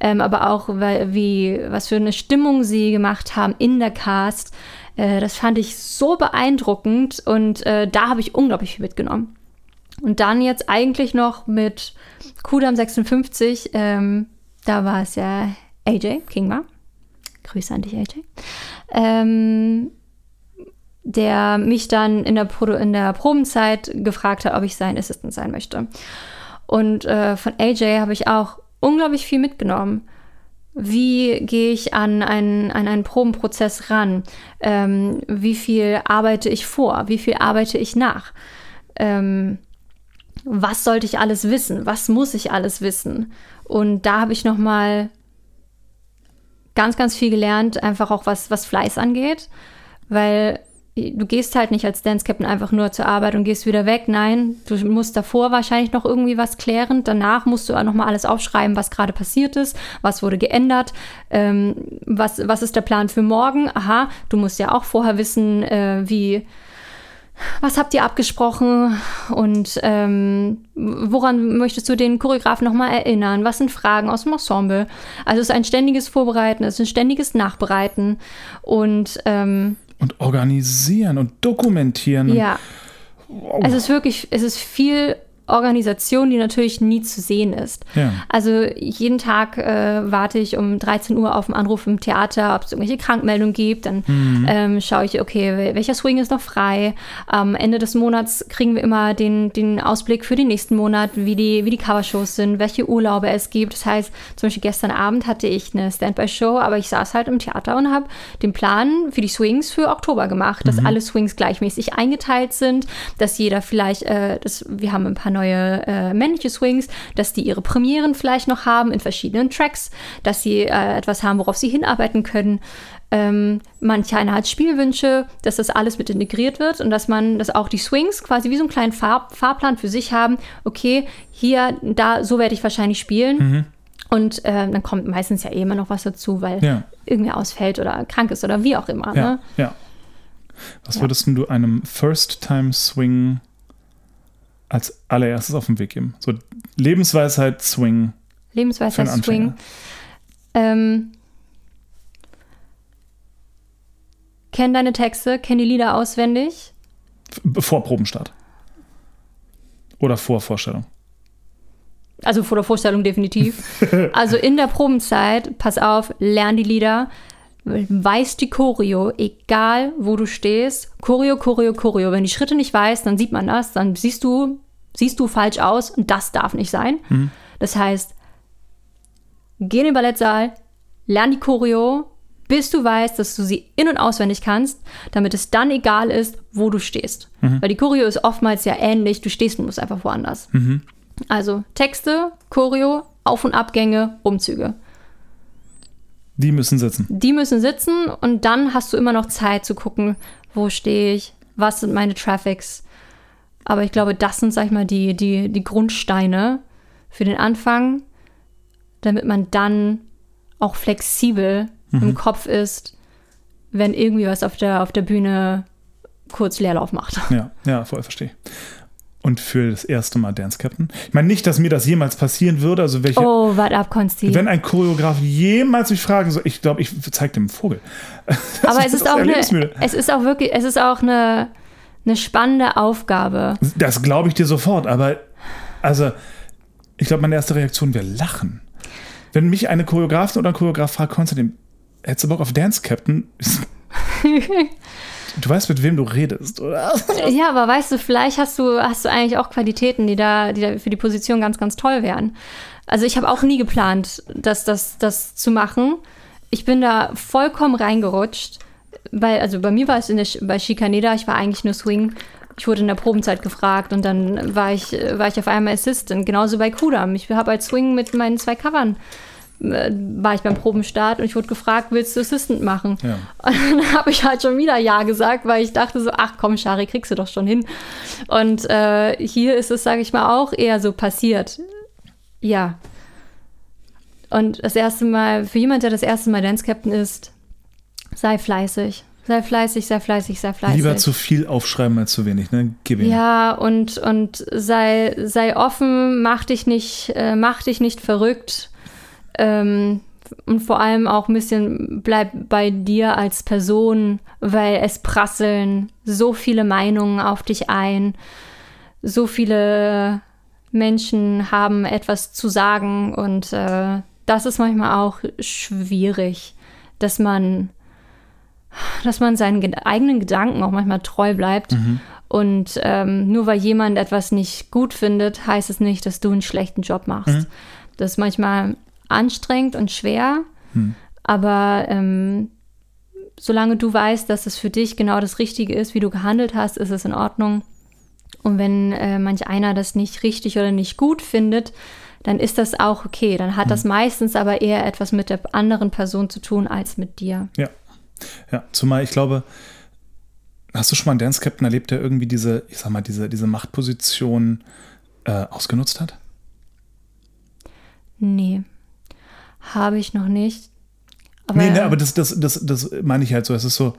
ähm, aber auch, weil, wie, was für eine Stimmung sie gemacht haben in der Cast. Äh, das fand ich so beeindruckend und äh, da habe ich unglaublich viel mitgenommen. Und dann jetzt eigentlich noch mit Kudam 56, ähm, da war es ja AJ Kingma. Grüße an dich, AJ. Ähm, der mich dann in der, Produ in der Probenzeit gefragt hat, ob ich sein Assistant sein möchte. Und äh, von AJ habe ich auch unglaublich viel mitgenommen. Wie gehe ich an einen, an einen Probenprozess ran? Ähm, wie viel arbeite ich vor? Wie viel arbeite ich nach? Ähm, was sollte ich alles wissen? Was muss ich alles wissen? Und da habe ich noch mal ganz, ganz viel gelernt, einfach auch was, was Fleiß angeht, weil du gehst halt nicht als Dance Captain einfach nur zur Arbeit und gehst wieder weg. Nein, du musst davor wahrscheinlich noch irgendwie was klären. Danach musst du auch noch mal alles aufschreiben, was gerade passiert ist, was wurde geändert, ähm, was, was ist der Plan für morgen. Aha, du musst ja auch vorher wissen, äh, wie, was habt ihr abgesprochen und ähm, woran möchtest du den Choreografen nochmal erinnern? Was sind Fragen aus dem Ensemble? Also es ist ein ständiges Vorbereiten, es ist ein ständiges Nachbereiten und ähm, Und organisieren und dokumentieren. ja, es ist wirklich, es ist viel Organisation, die natürlich nie zu sehen ist. Ja. Also jeden Tag äh, warte ich um 13 Uhr auf einen Anruf im Theater, ob es irgendwelche Krankmeldungen gibt. Dann ähm, schaue ich, okay, wel- welcher Swing ist noch frei. Am Ende des Monats kriegen wir immer den, den Ausblick für den nächsten Monat, wie die, wie die Covershows sind, welche Urlaube es gibt. Das heißt, zum Beispiel gestern Abend hatte ich eine Standby-Show, aber ich saß halt im Theater und habe den Plan für die Swings für Oktober gemacht, dass alle Swings gleichmäßig eingeteilt sind, dass jeder vielleicht, äh, das, wir haben ein paar neue äh, männliche Swings, dass die ihre Premieren vielleicht noch haben in verschiedenen Tracks, dass sie äh, etwas haben, worauf sie hinarbeiten können. Ähm, manch einer hat Spielwünsche, dass das alles mit integriert wird und dass man, dass auch die Swings quasi wie so einen kleinen Fahr Fahrplan für sich haben. Okay, hier, da, so werde ich wahrscheinlich spielen. Und äh, dann kommt meistens ja eh immer noch was dazu, weil Ja. irgendwer ausfällt oder krank ist oder wie auch immer. Ja, Ne? ja. Was würdest denn du einem First-Time-Swing als allererstes auf den Weg geben? So Lebensweisheit Swing Lebensweisheit Swing. Ähm, kenn deine Texte, kenn die Lieder auswendig. Vor Probenstart. Oder vor Vorstellung. Also vor der Vorstellung definitiv. <laughs> also in der Probenzeit, pass auf, lern die Lieder, weiß die Choreo, egal wo du stehst. Choreo, Choreo, Choreo. Wenn die Schritte nicht weißt, dann sieht man das, dann siehst du, siehst du falsch aus und das darf nicht sein. Das heißt, geh in den Ballettsaal, lern die Choreo, bis du weißt, dass du sie in- und auswendig kannst, damit es dann egal ist, wo du stehst. Weil die Choreo ist oftmals ja ähnlich, du stehst nur einfach woanders. Also Texte, Choreo, Auf- und Abgänge, Umzüge. Die müssen sitzen. Die müssen sitzen und dann hast du immer noch Zeit zu gucken, wo stehe ich, was sind meine Traffics. Aber ich glaube, das sind, sag ich mal, die, die, die Grundsteine für den Anfang, damit man dann auch flexibel im Kopf ist, wenn irgendwie was auf der, auf der Bühne kurz Leerlauf macht. Ja, ja, voll verstehe. Und für das erste Mal Dance Captain. Ich meine nicht, dass mir das jemals passieren würde. Also welche, Oh, warte ab, Konsti. wenn ein Choreograf jemals mich fragen soll, ich glaube, ich zeige dem einen Vogel. <laughs> Aber Das es ist auch eine, es ist auch wirklich, es ist auch eine, eine spannende Aufgabe. Das glaube ich dir sofort, aber also, ich glaube, meine erste Reaktion wäre Lachen. Wenn mich eine Choreografin oder ein Choreograf fragt, Konstantin, hättest du Bock auf Dance Captain? <laughs> <laughs> du weißt, mit wem du redest, oder? <laughs> Ja, aber weißt du, vielleicht hast du, hast du eigentlich auch Qualitäten, die da, die da für die Position ganz, ganz toll wären. Also ich habe auch nie geplant, das, das, das zu machen. Ich bin da vollkommen reingerutscht. Weil, also bei mir war es in der, bei Chicaneda, ich war eigentlich nur Swing. Ich wurde in der Probenzeit gefragt und dann war ich, war ich auf einmal Assistant. Genauso bei Kudam. Ich habe als Swing mit meinen zwei Covern war ich beim Probenstart und ich wurde gefragt, willst du Assistant machen? Ja. Und <laughs> dann habe ich halt schon wieder Ja gesagt, weil ich dachte so, ach komm, Shari, kriegst du doch schon hin. Und äh, hier ist es, sage ich mal, auch eher so passiert. Ja. Und das erste Mal, für jemand, der das erste Mal Dance Captain ist, sei fleißig. Sei fleißig, sei fleißig, sei fleißig. Lieber zu viel aufschreiben als zu wenig, ne? Gib ihm. Ja, und, und sei, sei offen, mach dich nicht, äh, mach dich nicht verrückt. Ähm, und vor allem auch ein bisschen bleib bei dir als Person, weil es prasseln so viele Meinungen auf dich ein. So viele Menschen haben etwas zu sagen und äh, das ist manchmal auch schwierig, dass man dass man seinen ge- eigenen Gedanken auch manchmal treu bleibt. Und ähm, nur weil jemand etwas nicht gut findet, heißt es nicht, dass du einen schlechten Job machst. Das ist manchmal anstrengend und schwer, aber ähm, solange du weißt, dass es für dich genau das Richtige ist, wie du gehandelt hast, ist es in Ordnung. Und wenn äh, manch einer das nicht richtig oder nicht gut findet, dann ist das auch okay. Dann hat das meistens aber eher etwas mit der anderen Person zu tun als mit dir. Ja. Ja, zumal ich glaube, hast du schon mal einen Dance Captain erlebt, der irgendwie diese, ich sag mal, diese, diese Machtposition äh, ausgenutzt hat? Nee, habe ich noch nicht. Aber, nee, nee, aber das, das, das, das meine ich halt so. Es ist so.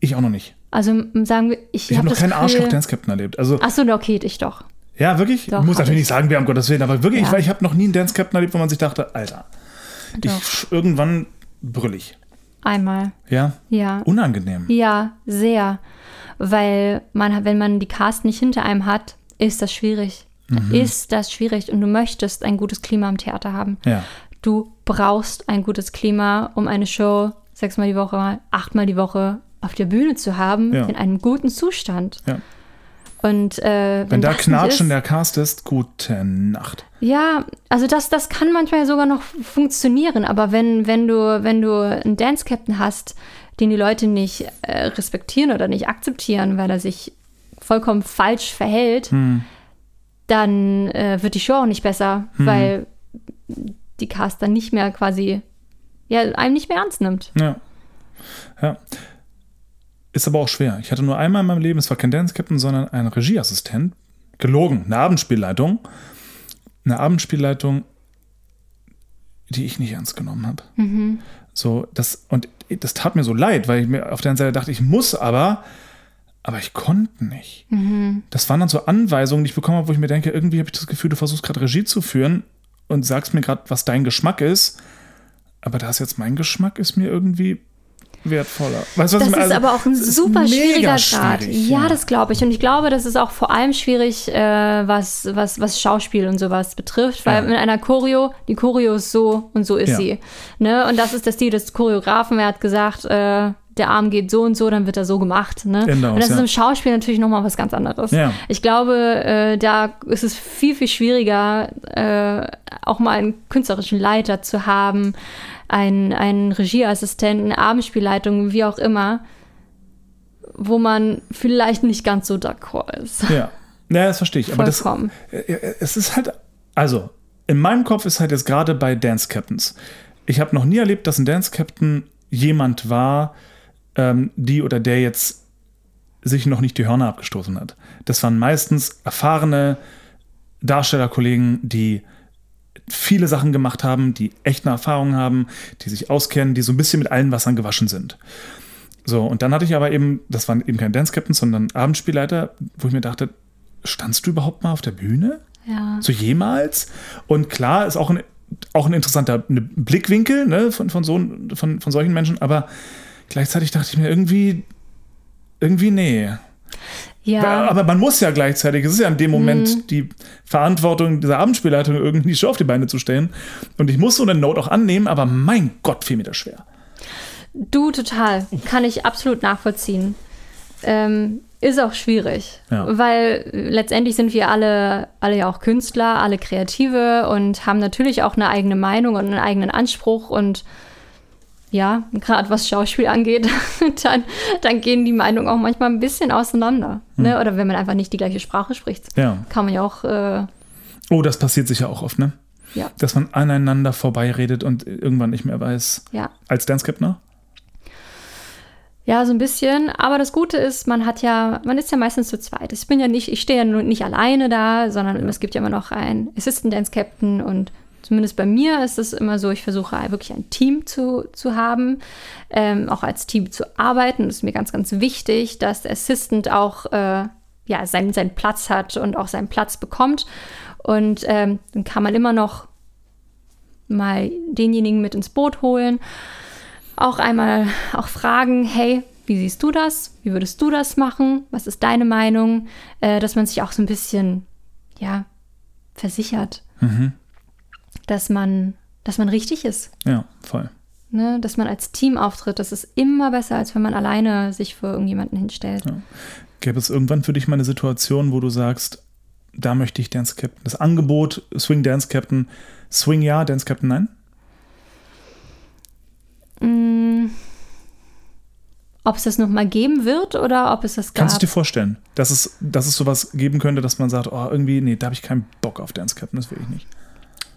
Ich auch noch nicht. also sagen wir, ich, Ich habe hab noch keinen Arschloch Dance Captain erlebt. Also, Ach so, okay, ich doch. ja, wirklich? Doch, ich muss natürlich ich. nicht sagen, wer um Gottes Willen, aber wirklich, Ja. weil ich habe noch nie einen Dance Captain erlebt, wo man sich dachte, Alter, ich Doch. sch- irgendwann brüllig. Einmal. Ja? Ja. Unangenehm. Ja, sehr. weil man, wenn man die Cast nicht hinter einem hat, ist das schwierig. Mhm. Ist das schwierig und du möchtest ein gutes Klima im Theater haben. Ja. Du brauchst ein gutes Klima, um eine Show sechsmal die Woche, achtmal die Woche auf der Bühne zu haben, Ja. in einem guten Zustand. Ja. Und äh, Wenn da das nicht Knatschen ist- der Cast ist, gute Nacht. ja, also das, das kann manchmal sogar noch funktionieren, aber wenn, wenn du, wenn du einen Dance-Captain hast, den die Leute nicht äh, respektieren oder nicht akzeptieren, weil er sich vollkommen falsch verhält, Hm. Dann äh, wird die Show auch nicht besser, weil die Cast dann nicht mehr quasi, ja, einem nicht mehr ernst nimmt. Ja. Ja. Ist aber auch schwer. Ich hatte nur einmal in meinem Leben, es war kein Dance Captain, sondern ein Regieassistent. Gelogen, eine Abendspielleitung. Eine Abendspielleitung, die ich nicht ernst genommen habe. So, das, und das tat mir so leid, weil ich mir auf der einen Seite dachte, ich muss aber, aber ich konnte nicht. Das waren dann so Anweisungen, die ich bekommen habe, wo ich mir denke, irgendwie habe ich das Gefühl, du versuchst gerade Regie zu führen und sagst mir gerade, was dein Geschmack ist. Aber da ist jetzt mein Geschmack, ist mir irgendwie wertvoller. Weißt Das ist Also, aber auch ein ist super schwieriger Grad. schwierig, Ja, das glaube ich. Und ich glaube, das ist auch vor allem schwierig, äh, was, was, was Schauspiel und sowas betrifft, weil Ja. in einer Choreo, die Choreo ist so und so ist Ja. sie. Ne? Und das ist der Stil des Choreografen. Er hat gesagt, äh, der Arm geht so und so, dann wird er so gemacht. Ne? Ende und das ist ja. im Schauspiel natürlich nochmal was ganz anderes. Ja. Ich glaube, äh, da ist es viel, viel schwieriger, äh, auch mal einen künstlerischen Leiter zu haben, einen, einen Regieassistenten, Abendspielleitung, wie auch immer, wo man vielleicht nicht ganz so d'accord ist. Ja. ja, das verstehe ich. Aber das, Vollkommen. äh, es ist halt, also, in meinem Kopf ist halt jetzt gerade bei Dance Captains. Ich habe noch nie erlebt, dass ein Dance Captain jemand war, ähm, die oder der jetzt sich noch nicht die Hörner abgestoßen hat. Das waren meistens erfahrene Darstellerkollegen, die viele Sachen gemacht haben, die echt eine Erfahrung haben, die sich auskennen, die so ein bisschen mit allen Wassern gewaschen sind. So, und dann hatte ich aber eben, das waren eben kein Dance Captain, sondern Abendspielleiter, wo ich mir dachte, standst du überhaupt mal auf der Bühne? Ja. So jemals? Und klar, ist auch ein, auch ein interessanter ne, Blickwinkel ne, von, von, so, von, von solchen Menschen, aber gleichzeitig dachte ich mir irgendwie, irgendwie nee. Ja, Aber man muss ja gleichzeitig, es ist ja in dem Moment die Verantwortung dieser Abendspielleitung, irgendwie die Show auf die Beine zu stellen. Und ich muss so eine Note auch annehmen, aber mein Gott, fiel mir das schwer. du total. Kann ich absolut nachvollziehen. Ähm, ist auch schwierig, Ja. weil letztendlich sind wir alle, alle ja auch Künstler, alle Kreative und haben natürlich auch eine eigene Meinung und einen eigenen Anspruch und ja, gerade was Schauspiel angeht, <laughs> dann, dann gehen die Meinungen auch manchmal ein bisschen auseinander. Ne? Oder wenn man einfach nicht die gleiche Sprache spricht, Ja. kann man ja auch, äh, Oh, das passiert sicher auch oft, ne? ja, Dass man aneinander vorbeiredet und irgendwann nicht mehr weiß. ja. Als Dance Captain? Ja, so ein bisschen. Aber das Gute ist, man hat ja, man ist ja meistens zu zweit. Ich bin ja nicht, ich stehe ja nicht alleine da, sondern es gibt ja immer noch einen Assistant Dance Captain und zumindest bei mir ist es immer so, ich versuche wirklich ein Team zu, zu haben, ähm, auch als Team zu arbeiten. Das ist mir ganz, ganz wichtig, dass der Assistant auch äh, ja, seinen, seinen Platz hat und auch seinen Platz bekommt. Und ähm, dann kann man immer noch mal denjenigen mit ins Boot holen auch einmal auch fragen, hey, wie siehst du das? Wie würdest du das machen? Was ist deine Meinung? Äh, dass man sich auch so ein bisschen, ja, versichert, dass man, dass man richtig ist. Ja, voll. Ne? Dass man als Team auftritt. Das ist immer besser, als wenn man alleine sich für irgendjemanden hinstellt. Gäbe es irgendwann für dich mal eine Situation, wo du sagst, da möchte ich Dance Captain, das Angebot Swing Dance Captain, Swing ja, Dance Captain nein? Ob es das nochmal geben wird oder ob es das gab? Kannst du dir vorstellen, dass es, dass es sowas geben könnte, dass man sagt, oh, irgendwie, nee, da habe ich keinen Bock auf Dance Captain, das will ich nicht.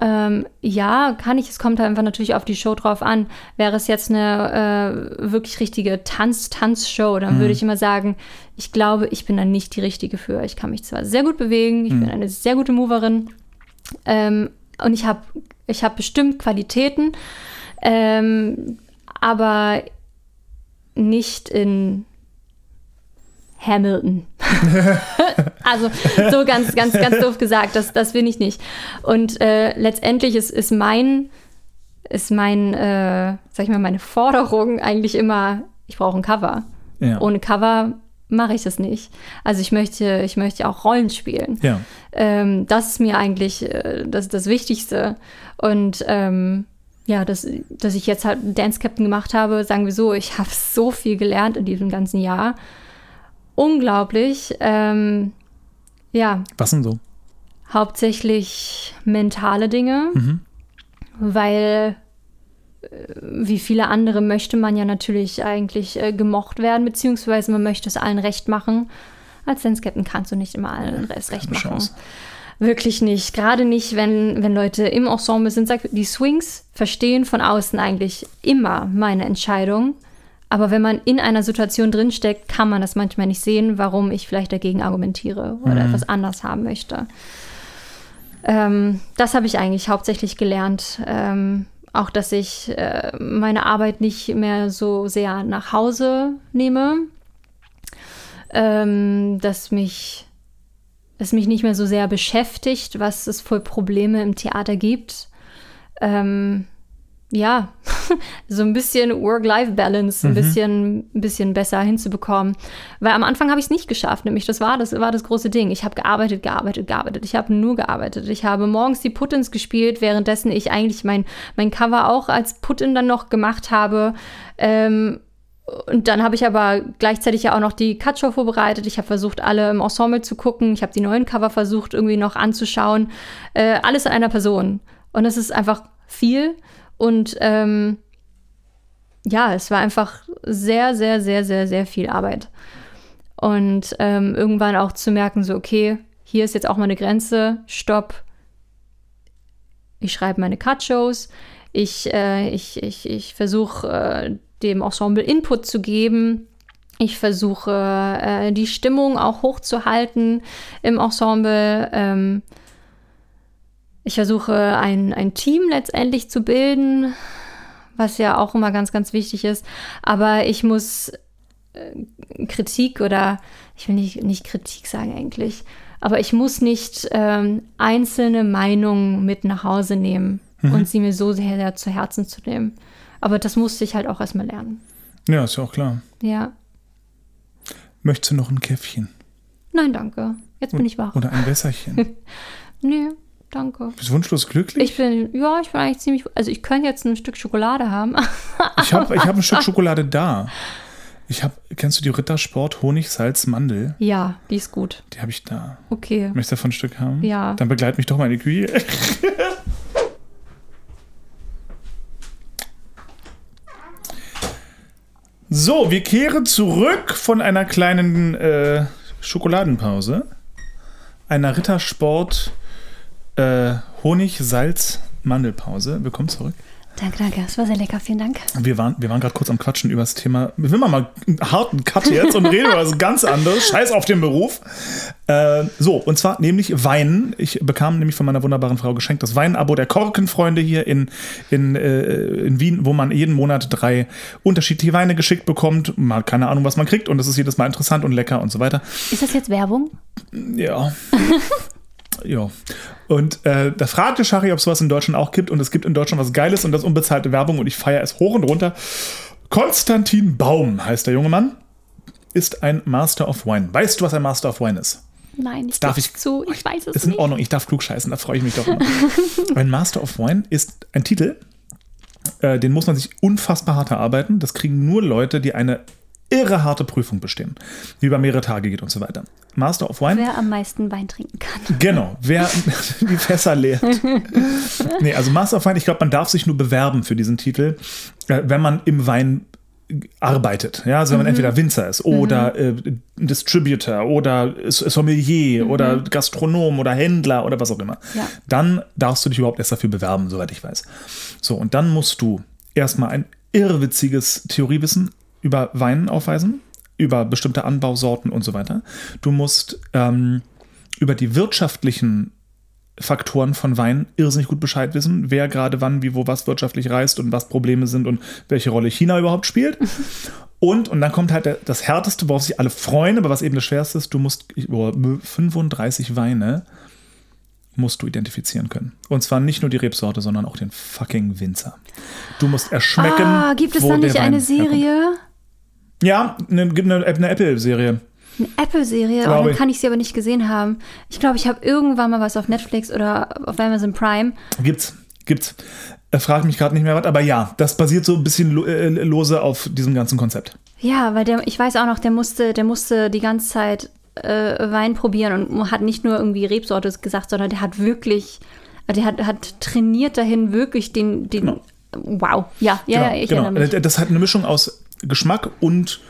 Ähm, ja, kann ich. Es kommt einfach natürlich auf die Show drauf an. Wäre es jetzt eine äh, wirklich richtige Tanz-Tanz-Show, dann würde ich immer sagen, ich glaube, ich bin dann nicht die Richtige für. Ich kann mich zwar sehr gut bewegen, ich bin eine sehr gute Moverin ähm, und ich habe ich hab bestimmt Qualitäten, ähm, aber nicht in Hamilton. <laughs> also so ganz, ganz, ganz doof gesagt, das, das bin ich nicht. Und äh, letztendlich ist, ist mein, ist mein, äh, sag ich mal, meine Forderung eigentlich immer, ich brauche ein Cover. Ja. Ohne Cover mache ich das nicht. Also ich möchte, ich möchte auch Rollen spielen. Ja. Ähm, das ist mir eigentlich äh, das, das Wichtigste. Und ähm, ja, dass, dass ich jetzt halt Dance Captain gemacht habe, sagen wir so, ich habe so viel gelernt in diesem ganzen Jahr. Unglaublich. Ähm, ja, Was denn so? hauptsächlich mentale Dinge, Mhm. weil äh, wie viele andere möchte man ja natürlich eigentlich äh, gemocht werden, beziehungsweise man möchte es allen recht machen. Als Dance Captain kannst du nicht immer allen es recht machen. Chance. Wirklich nicht. Gerade nicht, wenn, wenn Leute im Ensemble sind. Die Swings verstehen von außen eigentlich immer meine Entscheidung. Aber wenn man in einer Situation drinsteckt, kann man das manchmal nicht sehen, warum ich vielleicht dagegen argumentiere oder etwas anders haben möchte. Ähm, das habe ich eigentlich hauptsächlich gelernt. Ähm, auch, dass ich äh, meine Arbeit nicht mehr so sehr nach Hause nehme. Ähm, dass mich es mich nicht mehr so sehr beschäftigt, was es für Probleme im Theater gibt. Ähm, ja, <laughs> <laughs> so ein bisschen Work-Life-Balance, ein bisschen, ein bisschen besser hinzubekommen. Weil am Anfang habe ich es nicht geschafft, nämlich das war das, war das große Ding. Ich habe gearbeitet, gearbeitet, gearbeitet. Ich habe nur gearbeitet. Ich habe morgens die Puttins gespielt, währenddessen ich eigentlich mein, mein Cover auch als Putin dann noch gemacht habe. Ähm, und dann habe ich aber gleichzeitig ja auch noch die Cutshow vorbereitet. Ich habe versucht, alle im Ensemble zu gucken. Ich habe die neuen Cover versucht, irgendwie noch anzuschauen. Äh, alles an einer Person. Und es ist einfach viel. Und ähm, ja, es war einfach sehr, sehr, sehr, sehr, sehr viel Arbeit. Und ähm, irgendwann auch zu merken, so, okay, hier ist jetzt auch mal eine Grenze, stopp. Ich schreibe meine Cut-Shows. Ich, äh, ich, ich, ich versuche äh, dem Ensemble Input zu geben. Ich versuche äh, die Stimmung auch hochzuhalten im Ensemble. Ähm, ich versuche ein, ein Team letztendlich zu bilden, was ja auch immer ganz, ganz wichtig ist. Aber ich muss äh, Kritik oder ich will nicht, nicht Kritik sagen eigentlich, aber ich muss nicht ähm, einzelne Meinungen mit nach Hause nehmen und sie mir so sehr, sehr zu Herzen zu nehmen. Aber das musste ich halt auch erstmal lernen. Ja, ist ja auch klar. Ja. Möchtest du noch ein Käffchen? Nein, danke. Jetzt bin ich wach. Oder ein Wässerchen? <laughs> Nee, danke. Bist du wunschlos glücklich? Ich bin, ja, ich bin eigentlich ziemlich, also ich könnte jetzt ein Stück Schokolade haben. <laughs> Ich habe ich hab ein Stück Schokolade da. Ich habe, kennst du die Rittersport Honig, Salz, Mandel? ja, die ist gut. Die habe ich da. Okay. Möchtest du davon ein Stück haben? Ja. Dann begleit mich doch mal in die Küche. <laughs> So, wir kehren zurück von einer kleinen äh, Schokoladenpause. Einer Rittersport äh, Honig, Salz, Mandelpause. Willkommen zurück. Danke, danke. Es war sehr lecker. Vielen Dank. Wir waren, wir waren gerade kurz am Quatschen über das Thema. Wir machen mal einen harten Cut jetzt und reden über was ganz anderes. Scheiß auf den Beruf. Äh, so, und zwar nämlich Weinen. Ich bekam nämlich von meiner wunderbaren Frau geschenkt das Weinabo der Korkenfreunde hier in, in, äh, in Wien, wo man jeden Monat drei unterschiedliche Weine geschickt bekommt. Mal keine Ahnung, was man kriegt. Und das ist jedes Mal interessant und lecker und so weiter. Ist das jetzt Werbung? Ja. <laughs> ja. Und äh, da fragte Shari, ob es sowas in Deutschland auch gibt. Und es gibt in Deutschland was Geiles und das ist unbezahlte Werbung. Und ich feiere es hoch und runter. Konstantin Baum heißt der junge Mann. Ist ein Master of Wine. Weißt du, was ein Master of Wine ist? Nein, ich darf ich- zu. Ich weiß es Ist in nicht. Ordnung, ich darf klug scheißen, da freue ich mich doch immer. <laughs> ein Master of Wine ist ein Titel, äh, den muss man sich unfassbar hart erarbeiten. Das kriegen nur Leute, die eine irre harte Prüfung bestehen, die über mehrere Tage geht und so weiter. Master of Wine. Wer am meisten Wein trinken kann. <laughs> Genau, wer <laughs> die Fässer leert. <laughs> nee, also Master of Wine, ich glaube, man darf sich nur bewerben für diesen Titel, äh, wenn man im Wein arbeitet. Ja, also wenn man entweder Winzer ist oder äh, Distributor oder Sommelier oder Gastronom oder Händler oder was auch immer. Ja. Dann darfst du dich überhaupt erst dafür bewerben, soweit ich weiß. So, und dann musst du erstmal ein irrwitziges Theoriewissen über Wein aufweisen, über bestimmte Anbausorten und so weiter. Du musst ähm, über die wirtschaftlichen Faktoren von Wein irrsinnig gut Bescheid wissen, wer gerade wann, wie, wo, was wirtschaftlich reist und was Probleme sind und welche Rolle China überhaupt spielt. <laughs> Und, und dann kommt halt das Härteste, worauf sich alle freuen, aber was eben das Schwerste ist, du musst oh, 35 Weine musst du identifizieren können. Und zwar nicht nur die Rebsorte, sondern auch den fucking Winzer. Du musst erschmecken, Ah, gibt es da nicht eine herkommt. Ja, eine, gibt eine, eine Apple-Serie. Eine Apple-Serie, oh, dann kann ich sie aber nicht gesehen haben. Ich glaube, ich habe irgendwann mal was auf Netflix oder auf Amazon Prime. Gibt's, gibt's. Äh, frag mich gerade nicht mehr was, aber ja, das basiert so ein bisschen lo äh, lose auf diesem ganzen Konzept. Ja, weil der, ich weiß auch noch, der musste, der musste die ganze Zeit äh, Wein probieren und hat nicht nur irgendwie Rebsorte gesagt, sondern der hat wirklich, der hat, hat trainiert dahin wirklich den, den Genau. wow, ja, ja, ja, ich erinnere mich. Äh, Das hat eine Mischung aus Geschmack und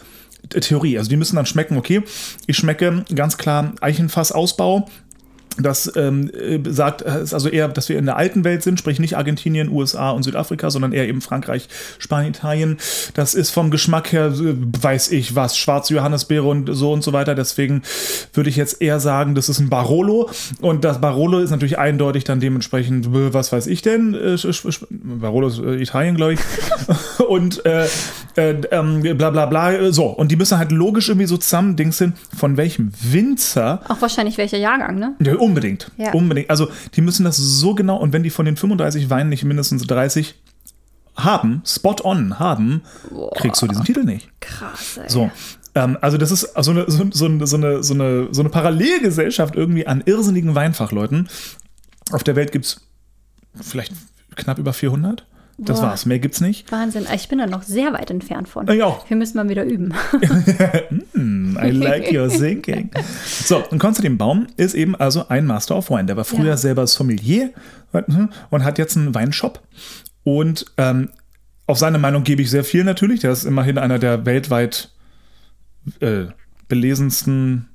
äh, Theorie. Also die müssen dann schmecken, okay, ich schmecke ganz klar Eichenfass-Ausbau. Das ähm, äh, sagt, äh, also eher, dass wir in der alten Welt sind, sprich nicht Argentinien, USA und Südafrika, sondern eher eben Frankreich, Spanien, Italien. Das ist vom Geschmack her, äh, weiß ich was, schwarze Johannisbeere und so und so weiter. Deswegen würde ich jetzt eher sagen, das ist ein Barolo. Und das Barolo ist natürlich eindeutig dann dementsprechend, äh, was weiß ich denn? Äh, Barolo ist äh, Italien, glaube ich. <laughs> und äh, äh, ähm, bla bla bla. So, und die müssen halt logisch irgendwie so zusammen Dings hin, von welchem Winzer Auch wahrscheinlich welcher Jahrgang, ne? ja, unbedingt. Ja. Unbedingt. Also, die müssen das so genau, und wenn die von den 35 Weinen nicht mindestens 30 haben, spot on haben, kriegst du diesen Titel nicht. Krass, ey. So. Ähm, also, das ist so eine, so, so, eine, so, eine, so, eine, so eine Parallelgesellschaft irgendwie an irrsinnigen Weinfachleuten. Auf der Welt gibt es vielleicht knapp über 400. Das Boah. war's. Mehr gibt's nicht. Wahnsinn, ich bin da noch sehr weit entfernt von. Ich auch. Wir müssen mal wieder üben. <laughs> I like your thinking. <laughs> So, und Konstantin Baum ist eben also ein Master of Wine. Der war früher Ja. selber Sommelier und hat jetzt einen Weinshop. Und ähm, auf seine Meinung gebe ich sehr viel natürlich. Der ist immerhin einer der weltweit äh, belesensten,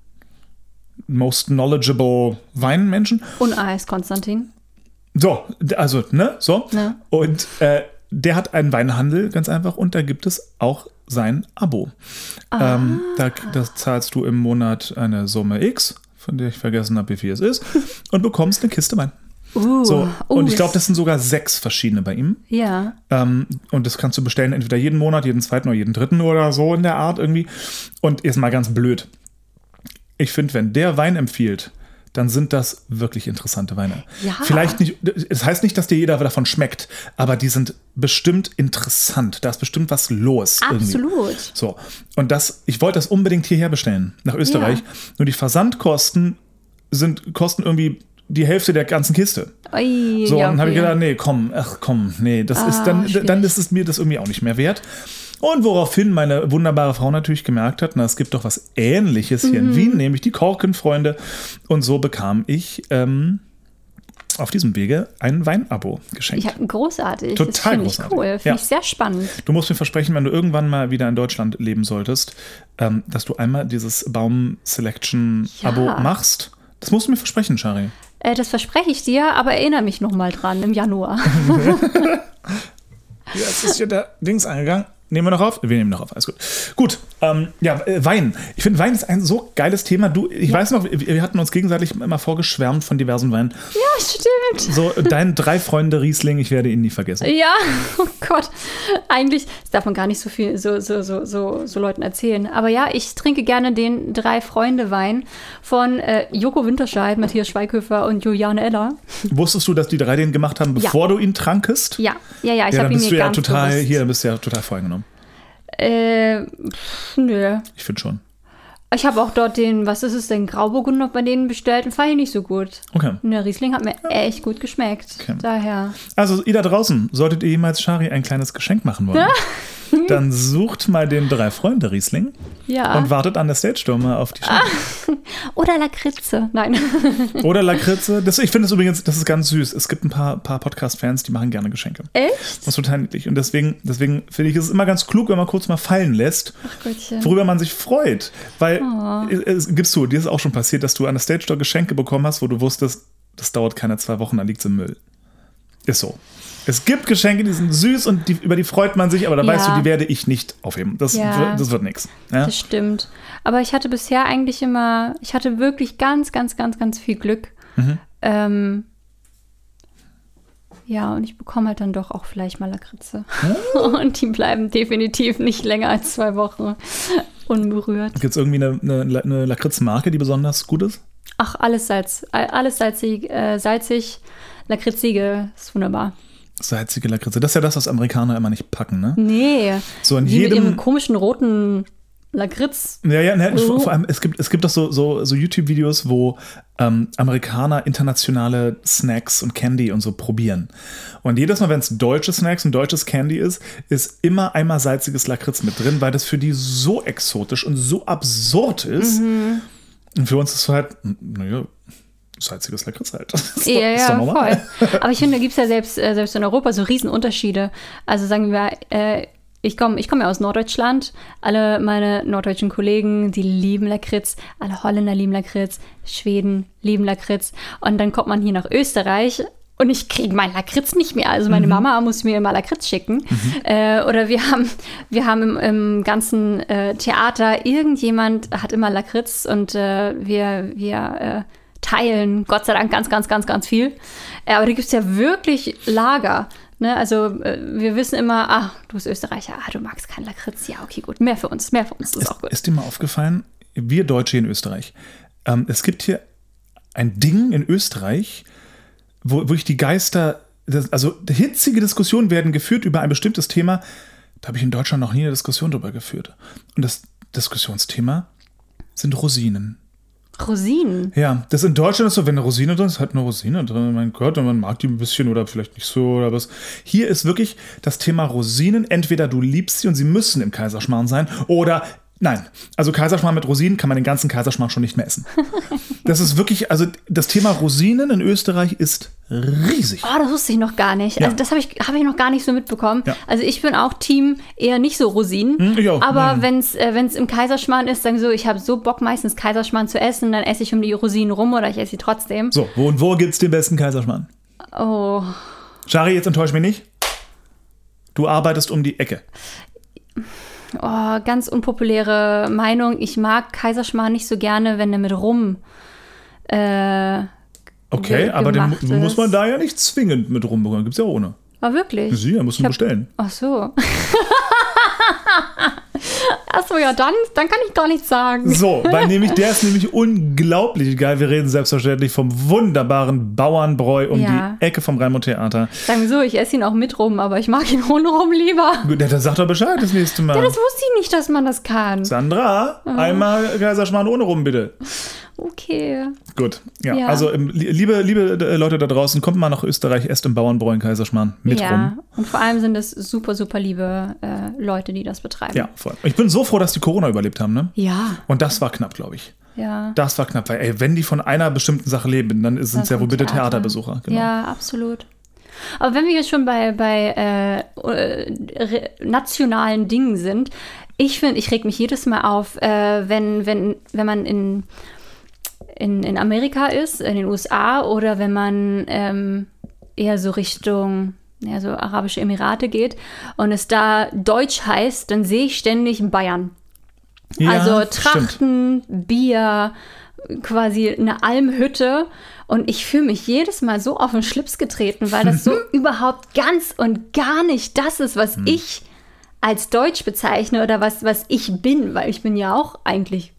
most knowledgeable Weinmenschen. Und AS Konstantin. So, also, ne, so. Ja. Und äh, der hat einen Weinhandel, ganz einfach, und da gibt es auch sein Abo. Ähm, da das zahlst du im Monat eine Summe X, von der ich vergessen habe, wie viel es ist, <laughs> und bekommst eine Kiste Wein. Uh, So, uh, und ich glaube, das sind sogar sechs verschiedene bei ihm. Ja. Ähm, und das kannst du bestellen, entweder jeden Monat, jeden zweiten oder jeden dritten oder so in der Art irgendwie. Und jetzt mal ganz blöd. Ich finde, wenn der Wein empfiehlt, dann sind das wirklich interessante Weine. Ja. Vielleicht nicht, es heißt nicht, dass dir jeder davon schmeckt, aber die sind bestimmt interessant. Da ist bestimmt was los. Irgendwie. Absolut. So. Und das, ich wollte das unbedingt hierher bestellen, nach Österreich. Ja. Nur die Versandkosten sind, kosten irgendwie die Hälfte der ganzen Kiste. Ui, So, ja, und dann habe ich okay. gedacht, nee, komm, ach komm, nee, das ist Ah, dann, schwierig. dann ist es mir das irgendwie auch nicht mehr wert. Und woraufhin meine wunderbare Frau natürlich gemerkt hat, na, es gibt doch was Ähnliches hier Mhm. in Wien, nämlich die Korkenfreunde. Und so bekam ich ähm, auf diesem Wege ein Weinabo geschenkt. Ja, großartig. Total das finde ich großartig. cool. Finde Ja. ich sehr spannend. Du musst mir versprechen, wenn du irgendwann mal wieder in Deutschland leben solltest, ähm, dass du einmal dieses Baum Selection Abo Ja. machst. Das musst du mir versprechen, Shari. Äh, das verspreche ich dir, aber erinnere mich noch mal dran im Januar. <laughs> <laughs> Jetzt ist hier der Dings angegangen. Nehmen wir noch auf? Wir nehmen noch auf, alles gut. Gut, ähm, ja, äh, Wein. Ich finde, Wein ist ein so geiles Thema. Du, ich weiß noch, wir, wir hatten uns gegenseitig immer vorgeschwärmt von diversen Weinen. ja, stimmt. So, dein drei Freunde Riesling, ich werde ihn nie vergessen. Ja, <laughs> oh Gott. Eigentlich das darf man gar nicht so viel so, so, so, so, so Leuten erzählen. Aber ja, ich trinke gerne den Drei-Freunde-Wein von äh, Joko Winterscheid, Matthias Schweighöfer und Juliane Eller. Wusstest du, dass die drei den gemacht haben, bevor du ihn trankest? Ja, ja, ja, ich ja, habe dann ihn bist mir du ja total, bewusst. hier, bist du ja total voreingenommen. Äh, pff, nö. Ich finde schon. Ich habe auch dort den, was ist es denn, Grauburgunder bei denen bestellt und fand ich nicht so gut. Okay. Und der Riesling hat mir echt gut geschmeckt. Okay. Daher. Also, ihr da draußen, solltet ihr jemals Shari ein kleines Geschenk machen wollen, <laughs> dann sucht mal den drei Freunde Riesling Ja. und wartet an der Stage Door mal auf die Ah. Shari. <laughs> Oder Lakritze. Nein. <laughs> Oder Lakritze. Das, ich finde es übrigens, das ist ganz süß. Es gibt ein paar, paar Podcast-Fans, die machen gerne Geschenke. Echt? Das ist total niedlich. Und deswegen, deswegen finde ich es immer ganz klug, wenn man kurz mal fallen lässt, Gottchen. worüber man sich freut. Weil, Oh. es, es, gibst du, dir ist auch schon passiert, dass du an der Stage Door Geschenke bekommen hast, wo du wusstest, das dauert keine zwei Wochen, dann liegt es im Müll. Ist so. Es gibt Geschenke, die sind süß und die, über die freut man sich, aber da Ja. weißt du, die werde ich nicht aufheben. Das, Ja. wird, das wird nichts. Ja? Das stimmt. Aber ich hatte bisher eigentlich immer, ich hatte wirklich ganz, ganz, ganz, ganz viel Glück. Mhm. Ähm, ja, und ich bekomme halt dann doch auch vielleicht mal Lakritze. <laughs> Und die bleiben definitiv nicht länger als zwei Wochen unberührt. Gibt es irgendwie eine, eine, eine Lakritzmarke, die besonders gut ist? Ach, alles Salz, alles salzig, äh, salzig, lakritzige, ist wunderbar. Salzige Lakritze. Das ist ja das, was Amerikaner immer nicht packen, ne? Nee, So in die mit jedem- ihrem komischen roten Lakritz. Ja, ja, ne, Oh. vor, vor allem, es gibt, es gibt doch so, so, so YouTube-Videos, wo ähm, Amerikaner internationale Snacks und Candy und so probieren. Und jedes Mal, wenn es deutsche Snacks und deutsches Candy ist, ist immer einmal salziges Lakritz mit drin, weil das für die so exotisch und so absurd ist. Mhm. Und für uns ist es halt, naja, salziges Lakritz halt. Ja, doch ja, voll. <laughs> Aber ich finde, da gibt es ja selbst, äh, selbst in Europa so Riesenunterschiede. Also sagen wir, äh, ich komme ich komm ja aus Norddeutschland. Alle meine norddeutschen Kollegen, die lieben Lakritz. Alle Holländer lieben Lakritz. Schweden lieben Lakritz. Und dann kommt man hier nach Österreich und ich kriege meinen Lakritz nicht mehr. Also meine Mama muss mir immer Lakritz schicken. Äh, oder wir haben, wir haben im, im ganzen äh, Theater, irgendjemand hat immer Lakritz und äh, wir, wir äh, teilen, Gott sei Dank, ganz, ganz, ganz, ganz viel. Äh, aber da gibt es ja wirklich Lager. Ne? Also äh, wir wissen immer, ah, du bist Österreicher, ah, du magst keinen Lakritz. Ja, okay, gut, mehr für uns, mehr für uns, das ist auch gut. Ist dir mal aufgefallen, wir Deutsche in Österreich, ähm, es gibt hier ein Ding in Österreich, wo, wo ich die Geister, das, also hitzige Diskussionen werden geführt über ein bestimmtes Thema. Da habe ich in Deutschland noch nie eine Diskussion drüber geführt. Und das Diskussionsthema sind Rosinen. Rosinen. Ja, das in Deutschland ist so, wenn eine Rosine drin ist, halt eine Rosine drin. Mein Gott, und man mag die ein bisschen oder vielleicht nicht so oder was. Hier ist wirklich das Thema Rosinen. Entweder du liebst sie und sie müssen im Kaiserschmarrn sein oder nein. Also Kaiserschmarrn mit Rosinen kann man den ganzen Kaiserschmarrn schon nicht mehr essen. <laughs> Das ist wirklich, also das Thema Rosinen in Österreich ist riesig. Oh, das wusste ich noch gar nicht. Ja. Also das habe ich, hab ich noch gar nicht so mitbekommen. Ja. Also ich bin auch Team eher nicht so Rosinen. Hm, ich auch. Aber wenn es äh, wenn's im Kaiserschmarrn ist, sagen so, ich habe so Bock meistens Kaiserschmarrn zu essen, dann esse ich um die Rosinen rum oder ich esse sie trotzdem. So, wo und wo gibt's den besten Kaiserschmarrn? Oh, Shari, jetzt enttäusch mich nicht. Du arbeitest um die Ecke. Oh, ganz unpopuläre Meinung. Ich mag Kaiserschmarrn nicht so gerne, wenn er mit Rum äh, Okay, aber den gemacht muss man ist. da ja nicht zwingend mit rumbekommen. Gibt's ja ohne. war wirklich. Sie, ja, musst du Ich hab- bestellen. Ach so. <laughs> Ach so, ja, dann, dann kann ich gar nichts sagen. So, <laughs> weil nämlich der ist nämlich unglaublich geil. Wir reden selbstverständlich vom wunderbaren Bauernbräu um Ja. die Ecke vom Raimund Theater. Sagen wir so, ich esse ihn auch mit Rum, aber ich mag ihn <laughs> ohne Rum lieber. Gut, Der sagt doch Bescheid das nächste Mal. Ja, das wusste ich nicht, dass man das kann. Sandra, einmal Kaiserschmarrn ohne rum, bitte. Okay. Gut, ja. Ja. Also, ähm, li- liebe, liebe äh, Leute da draußen, kommt mal nach Österreich, esst im Bauernbräu in Kaiserschmarrn mit ja, rum. und vor allem sind es super, super liebe äh, Leute, die das betreiben. Ja, voll. Ich bin so froh, dass die Corona überlebt haben, ne? Ja, Und das war knapp, glaube ich. ja. Das war knapp, weil, ey, wenn die von einer bestimmten Sache leben, dann sind es ja wohl bitte Theater. Theaterbesucher. Genau. Ja, absolut. Aber wenn wir jetzt schon bei, bei äh, nationalen Dingen sind, ich finde, ich reg mich jedes Mal auf, äh, wenn, wenn, wenn man in, in, in Amerika ist, in den USA, oder wenn man ähm, eher so Richtung ja, so Arabische Emirate geht und es da Deutsch heißt, dann sehe ich ständig Bayern. Ja, also stimmt. Trachten, Bier, quasi eine Almhütte. Und ich fühle mich jedes Mal so auf den Schlips getreten, weil das so <laughs> überhaupt ganz und gar nicht das ist, Hm. was ich als Deutsch bezeichne oder was, was ich bin, weil ich bin ja auch eigentlich,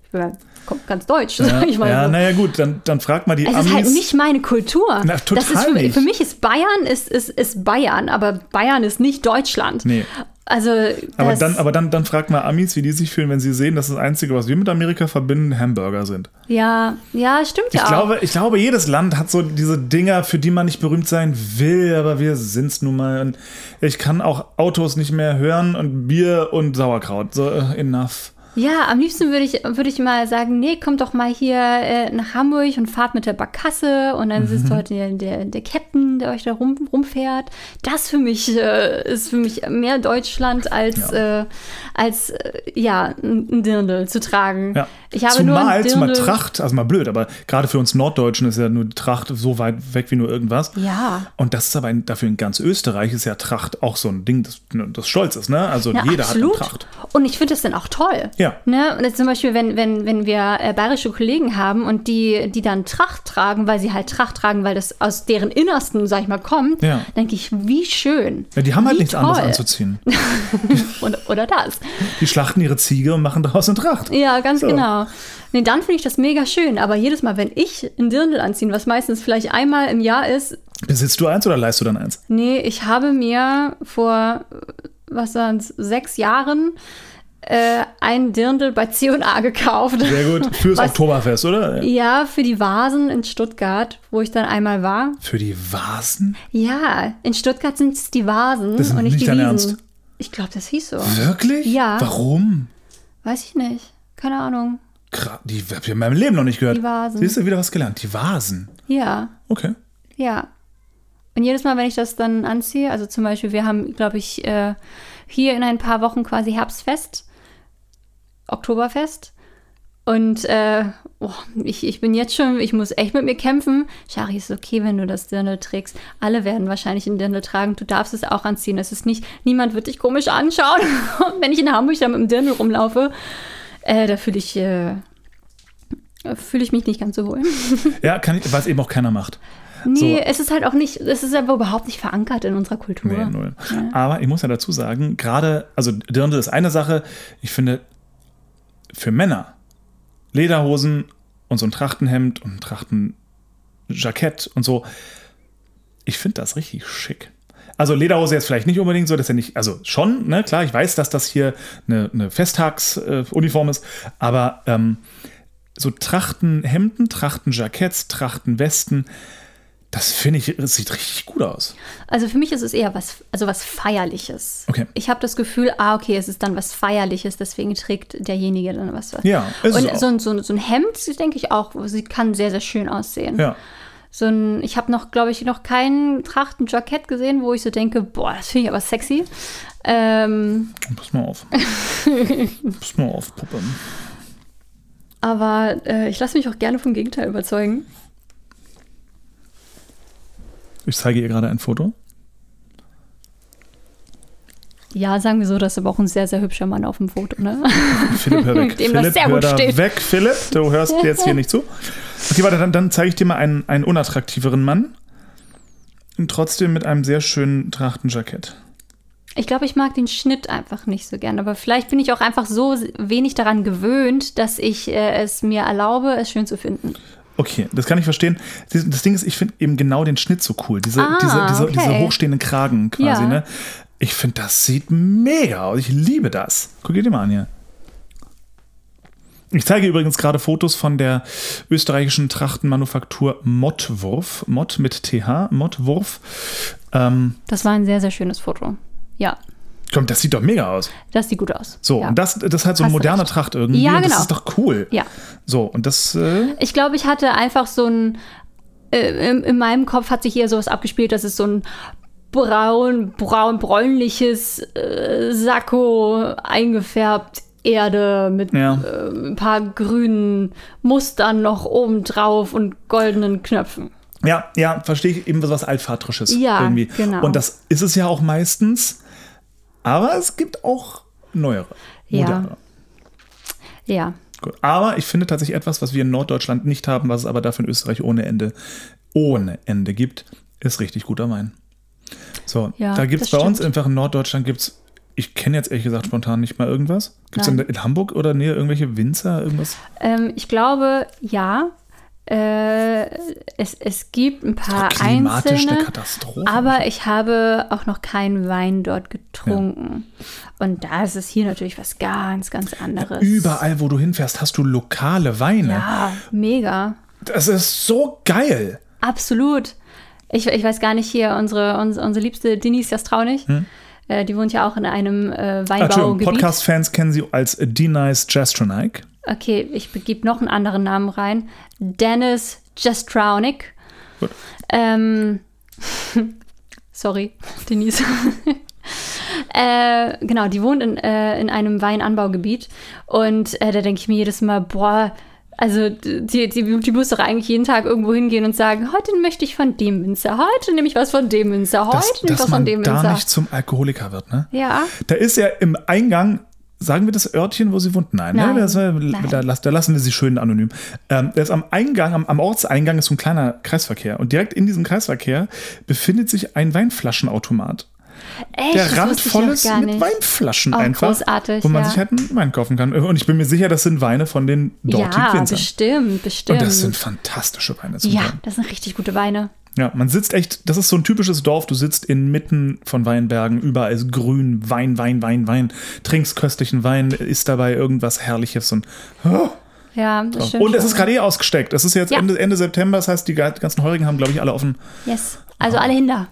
ja ganz deutsch, sag ich mal ja, so. naja, gut, dann, dann frag mal die Es Amis. ist halt nicht meine Kultur. Na, das total ist für, nicht. für mich ist Bayern ist, ist, ist Bayern, aber Bayern ist nicht Deutschland. Nee. Also aber das- dann, aber dann, dann frag mal Amis, wie die sich fühlen, wenn sie sehen, dass das Einzige, was wir mit Amerika verbinden, Hamburger sind. ja, ja, stimmt Ich ja auch. glaube, ich glaube, jedes Land hat so diese Dinger, für die man nicht berühmt sein will, aber wir sind's nun mal. Und ich kann auch Autos nicht mehr hören und Bier und Sauerkraut. So, äh, enough. Ja, am liebsten würde ich, würde ich mal sagen, nee, kommt doch mal hier äh, nach Hamburg und fahrt mit der Barkasse und dann Mhm. sitzt dort der, der, der Captain, der euch da rum, rumfährt. Das für mich äh, ist für mich mehr Deutschland als, äh, als äh, ja, ein ein Dirndl zu tragen. Ja. Ich habe nur zumal, ein zumal. Tracht, also mal blöd, aber gerade für uns Norddeutschen ist ja nur Tracht so weit weg wie nur irgendwas. Ja. Und das ist aber in, dafür in ganz Österreich ist ja Tracht auch so ein Ding, das, das stolz ist, ne? Also Ja, jeder absolut. hat eine Tracht. Und ich finde das dann auch toll. Ja. Ne? Und jetzt zum Beispiel, wenn, wenn, wenn wir äh, bayerische Kollegen haben und die, die dann Tracht tragen, weil sie halt Tracht tragen, weil das aus deren Innersten, sag ich mal, kommt, Ja. denke ich, wie schön. Ja, die haben halt nichts anderes toll. anzuziehen. <laughs> Oder, oder das. Die schlachten ihre Ziege und machen daraus eine Tracht. Ja, ganz So. genau. Nee, dann finde ich das mega schön. Aber jedes Mal, wenn ich ein Dirndl anziehe, was meistens vielleicht einmal im Jahr ist, Besitzt du eins oder leihst du dann eins? nee, ich habe mir vor, was waren sechs Jahren äh, ein Dirndl bei C&A gekauft. Sehr gut. Fürs Was- Oktoberfest, oder? Ja, für die Vasen in Stuttgart, wo ich dann einmal war. Für die Vasen? Ja, in Stuttgart sind es die Vasen Das ist und nicht, nicht die dein Wiesen. Ernst. Ich glaube, das hieß so. Wirklich? Ja. Warum? Weiß ich nicht. Keine Ahnung. Die habe ich in meinem Leben noch nicht gehört. Die Vasen. Siehst du wieder was gelernt? Die Vasen. Ja, Okay. ja. Und jedes Mal, wenn ich das dann anziehe, also zum Beispiel, wir haben, glaube ich, äh, hier in ein paar Wochen quasi Herbstfest, Oktoberfest. Und äh, oh, ich, ich bin jetzt schon, ich muss echt mit mir kämpfen. Shari, ist okay, wenn du das Dirndl trägst. Alle werden wahrscheinlich ein Dirndl tragen. Du darfst es auch anziehen. Es ist nicht, niemand wird dich komisch anschauen. <laughs> wenn ich in Hamburg da mit dem Dirndl rumlaufe, äh, da fühle ich, äh, fühle ich mich nicht ganz so wohl. <laughs> Ja, kann ich, was eben auch keiner macht. Nee, So. es ist halt auch nicht, es ist aber überhaupt nicht verankert in unserer Kultur. Nee, null. Aber ich muss ja dazu sagen, gerade, also Dirndl ist eine Sache. Ich finde, für Männer Lederhosen und so ein Trachtenhemd und ein Trachtenjackett und so, ich finde das richtig schick. Also Lederhose jetzt vielleicht nicht unbedingt so, dass er nicht, also schon, ne, klar, ich weiß, dass das hier eine, eine Festtagsuniform ist, aber ähm, so Trachtenhemden, Trachtenjacketts, Trachtenwesten, das finde ich, das sieht richtig gut aus. Also für mich ist es eher was, also was Feierliches. Okay. Ich habe das Gefühl, ah, okay, es ist dann was Feierliches, deswegen trägt derjenige dann was. Ja, ist es Und auch. so ein, so, ein, so ein Hemd, denke ich auch, sie kann sehr, sehr schön aussehen. Ja. So ein, ich habe noch, glaube ich, noch kein Trachtenjackett gesehen, wo ich so denke, boah, das finde ich aber sexy. Ähm, Pass mal auf. <laughs> Pass mal auf, Puppe. aber äh, ich lasse mich auch gerne vom Gegenteil überzeugen. Ich zeige ihr gerade ein Foto. Ja, sagen wir so, das ist aber auch ein sehr, sehr hübscher Mann auf dem Foto, ne? Philipp, hör weg. <laughs> Dem Philipp, sehr gut steht. weg, Philipp. Du hörst jetzt hier nicht zu. Okay, warte, dann, dann zeige ich dir mal einen, einen unattraktiveren Mann. Und trotzdem mit einem sehr schönen Trachtenjackett. Ich glaube, ich mag den Schnitt einfach nicht so gern. Aber vielleicht bin ich auch einfach so wenig daran gewöhnt, dass ich äh, es mir erlaube, es schön zu finden. Okay, das kann ich verstehen. Das Ding ist, ich finde eben genau den Schnitt so cool. Diese, Ah, diese, diese, okay. diese hochstehenden Kragen quasi, Ja. ne? Ich finde, das sieht mega aus. Ich liebe das. Guck dir mal an hier. Ich zeige übrigens gerade Fotos von der österreichischen Trachtenmanufaktur Mottwurf. Mott mit TH, Mottwurf. Ähm, Das war ein sehr, sehr schönes Foto. Ja, komm, das sieht doch mega aus. das sieht gut aus. So, ja. und das, das ist halt so eine moderne recht. Tracht irgendwie. Ja, und das genau. ist doch cool. Ja. So, und das, äh, Ich glaube, ich hatte einfach so ein. Äh, in, in meinem Kopf hat sich hier sowas abgespielt, dass es so ein braun, braun, bräunliches äh, Sakko eingefärbt. Erde mit Ja. äh, ein paar grünen Mustern noch oben drauf und goldenen Knöpfen. Ja, ja, verstehe ich eben was Altvatrisches Ja, irgendwie. genau. Und das ist es ja auch meistens. Aber es gibt auch neuere. Ja. moderne. Ja. Gut. Aber ich finde tatsächlich etwas, was wir in Norddeutschland nicht haben, was es aber dafür in Österreich ohne Ende, ohne Ende gibt, ist richtig guter Wein. So, Ja, da gibt es bei uns stimmt. einfach in Norddeutschland gibt es, ich kenne jetzt ehrlich gesagt spontan nicht mal irgendwas. Gibt es in, in Hamburg oder Nähe irgendwelche Winzer, irgendwas? Ähm, ich glaube, ja. Äh, es, es gibt ein paar einzelne. eine Katastrophe. Aber ich habe auch noch keinen Wein dort getrunken. Und da ist es hier natürlich was ganz, ganz anderes. Überall, wo du hinfährst, hast du lokale Weine. Ja, mega. Das ist so geil. Absolut. Ich, ich weiß gar nicht hier, unsere, unsere, unsere liebste Denise Jastraunig, äh, die wohnt ja auch in einem äh, Hm? Weinbaugebiet. Podcast-Fans kennen sie als D-Nice Jastronik. Okay, ich begebe noch einen anderen Namen rein. Dennis Jastraunik. Gut. Ähm, <laughs> sorry, <laughs> Denise. <laughs> äh, genau, die wohnt in, äh, in einem Weinanbaugebiet. Und äh, da denke ich mir jedes Mal, boah, also die, die, die muss doch eigentlich jeden Tag irgendwo hingehen und sagen, heute möchte ich von dem Winzer, heute nehme ich was von dem Winzer, heute Dass, nehme ich dass was von man dem da Winzer. nicht zum Alkoholiker wird, ne? Ja, Da ist ja im Eingang, sagen wir das Örtchen, wo sie wohnt? Nein, Nein, ne? Das, nein. Da, da lassen wir sie schön anonym. Ähm, da ist am Eingang, am, am Ortseingang ist so ein kleiner Kreisverkehr. Und direkt in diesem Kreisverkehr befindet sich ein Weinflaschenautomat. echt, Der das randvoll ist mit. Weinflaschen Oh, einfach. großartig, wo man ja. sich halt einen Wein kaufen kann. Und ich bin mir sicher, das sind Weine von den dortigen Ja, Winzern. bestimmt, bestimmt. Und das sind fantastische Weine ja, das sind richtig gute Weine. Ja, man sitzt echt, das ist so ein typisches Dorf, du sitzt inmitten von Weinbergen, überall ist grün, Wein, Wein, Wein, Wein, trinkst köstlichen Wein, isst dabei irgendwas Herrliches und oh, Ja, das stimmt. und es ist gerade eh ausgesteckt. Es ist jetzt Ja. Ende, Ende September, das heißt, die ganzen Heurigen haben, glaube ich, alle offen, Yes. Also alle hinter.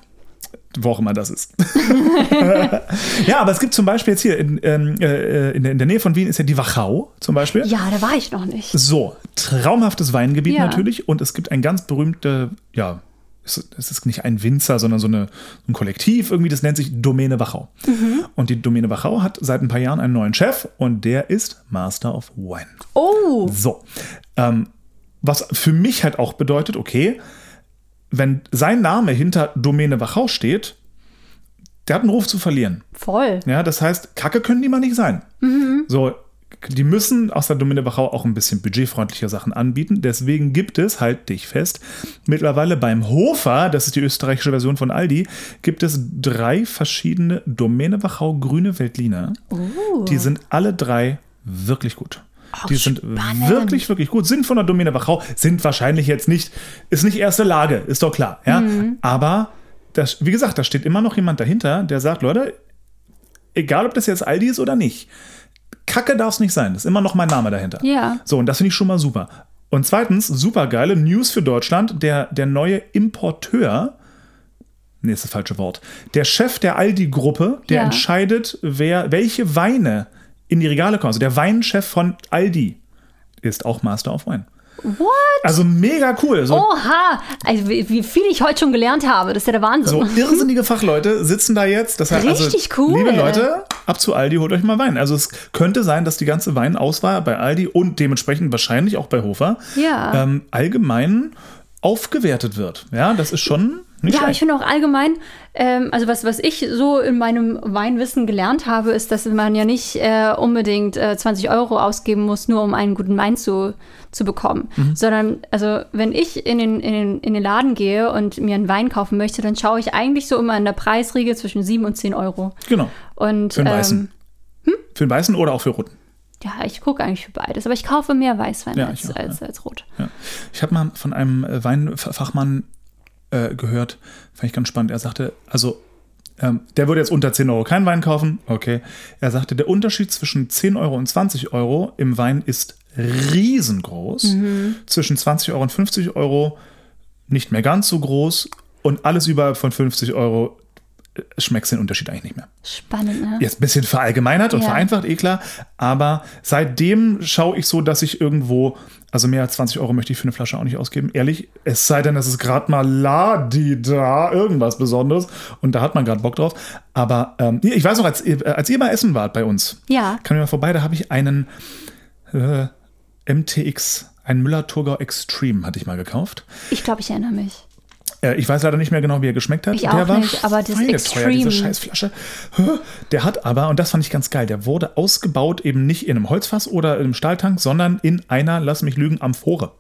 wo auch immer das ist. <laughs> ja, aber es gibt zum Beispiel jetzt hier in, ähm, äh, in, der, in der Nähe von Wien ist ja die Wachau zum Beispiel. Ja, da war ich noch nicht. So, traumhaftes Weingebiet Ja. natürlich. Und es gibt ein ganz berühmte, ja, es ist nicht ein Winzer, sondern so eine, ein Kollektiv irgendwie, das nennt sich Domäne Wachau. Mhm. Und die Domäne Wachau hat seit ein paar Jahren einen neuen Chef und der ist Master of Wine. Oh, So, ähm, was für mich halt auch bedeutet, okay, wenn sein Name hinter Domäne Wachau steht, der hat einen Ruf zu verlieren. voll. Ja, das heißt, Kacke können die mal nicht sein. So, die müssen aus der Domäne Wachau auch ein bisschen budgetfreundliche Sachen anbieten. Deswegen gibt es, halt dich fest, mittlerweile beim Hofer, das ist die österreichische Version von Aldi, gibt es drei verschiedene Domäne Wachau grüne Veltliner. Die sind alle drei wirklich gut. die sind spannend. wirklich, wirklich gut. Sind von der Domäne Wachau, sind wahrscheinlich jetzt nicht, ist nicht erste Lage, ist doch klar. Ja? Aber das, wie gesagt, da steht immer noch jemand dahinter, der sagt, Leute, egal ob das jetzt Aldi ist oder nicht, Kacke darf es nicht sein. Das ist immer noch mein Name dahinter. Ja. So, und das finde ich schon mal super. Und zweitens, super geile News für Deutschland, der, der neue Importeur, nee, ist das falsche Wort, der Chef der Aldi-Gruppe, der Ja. entscheidet, wer, welche Weine in die Regale kommen. Also der Weinchef von Aldi ist auch Master of Wine. What? Also mega cool. So, Oha! Also wie, viel ich heute schon gelernt habe, das ist ja der Wahnsinn. So <laughs> irrsinnige Fachleute sitzen da jetzt. Das heißt, Richtig also, cool. Liebe Leute, ab zu Aldi, holt euch mal Wein. Also es könnte sein, dass die ganze Weinauswahl bei Aldi und dementsprechend wahrscheinlich auch bei Hofer Ja. ähm, allgemein aufgewertet wird. Ja, das ist schon nicht Ja, aber ich schlecht. finde auch allgemein, ähm, also was, was ich so in meinem Weinwissen gelernt habe, ist, dass man ja nicht äh, unbedingt äh, 20 Euro ausgeben muss, nur um einen guten Wein zu, zu bekommen. Mhm. Sondern, also wenn ich in den, in, den, in den Laden gehe und mir einen Wein kaufen möchte, dann schaue ich eigentlich so immer in der Preisriege zwischen 7 und 10 Euro. Genau. Und Für den Weißen. ähm, Für den Weißen oder auch für Roten. ja, ich gucke eigentlich für beides, aber ich kaufe mehr Weißwein Ja, als, auch, als, als Rot. Ja. Ich habe mal von einem äh, Weinfachmann äh, gehört, fand ich ganz spannend. Er sagte, also ähm, der würde jetzt unter 10 Euro keinen Wein kaufen. Okay. Er sagte, der Unterschied zwischen 10 Euro und 20 Euro im Wein ist riesengroß. Zwischen 20 Euro und 50 Euro nicht mehr ganz so groß. Und alles über von 50 Euro schmeckst den Unterschied eigentlich nicht mehr. Spannend, ne? Jetzt ein bisschen verallgemeinert und Ja. vereinfacht, eh klar. Aber seitdem schaue ich so, dass ich irgendwo, also mehr als 20 Euro möchte ich für eine Flasche auch nicht ausgeben. Ehrlich, es sei denn, es ist gerade mal Ladi-da, irgendwas Besonderes. Und da hat man gerade Bock drauf. Aber ähm, ich weiß noch, als, ihr- äh, als ihr mal essen wart bei uns, Ja. kam ihr mal vorbei, da habe ich einen äh, MTX, einen Müller-Thurgau Extreme, hatte ich mal gekauft. Ich glaube, ich erinnere mich. Äh, Ich weiß leider nicht mehr genau, wie er geschmeckt hat. Ich auch nicht, aber das Extreme- diese Scheißflasche. Der hat aber, und das fand ich ganz geil, der wurde ausgebaut eben nicht in einem Holzfass oder in einem Stahltank, sondern in einer, lass mich lügen, Amphore.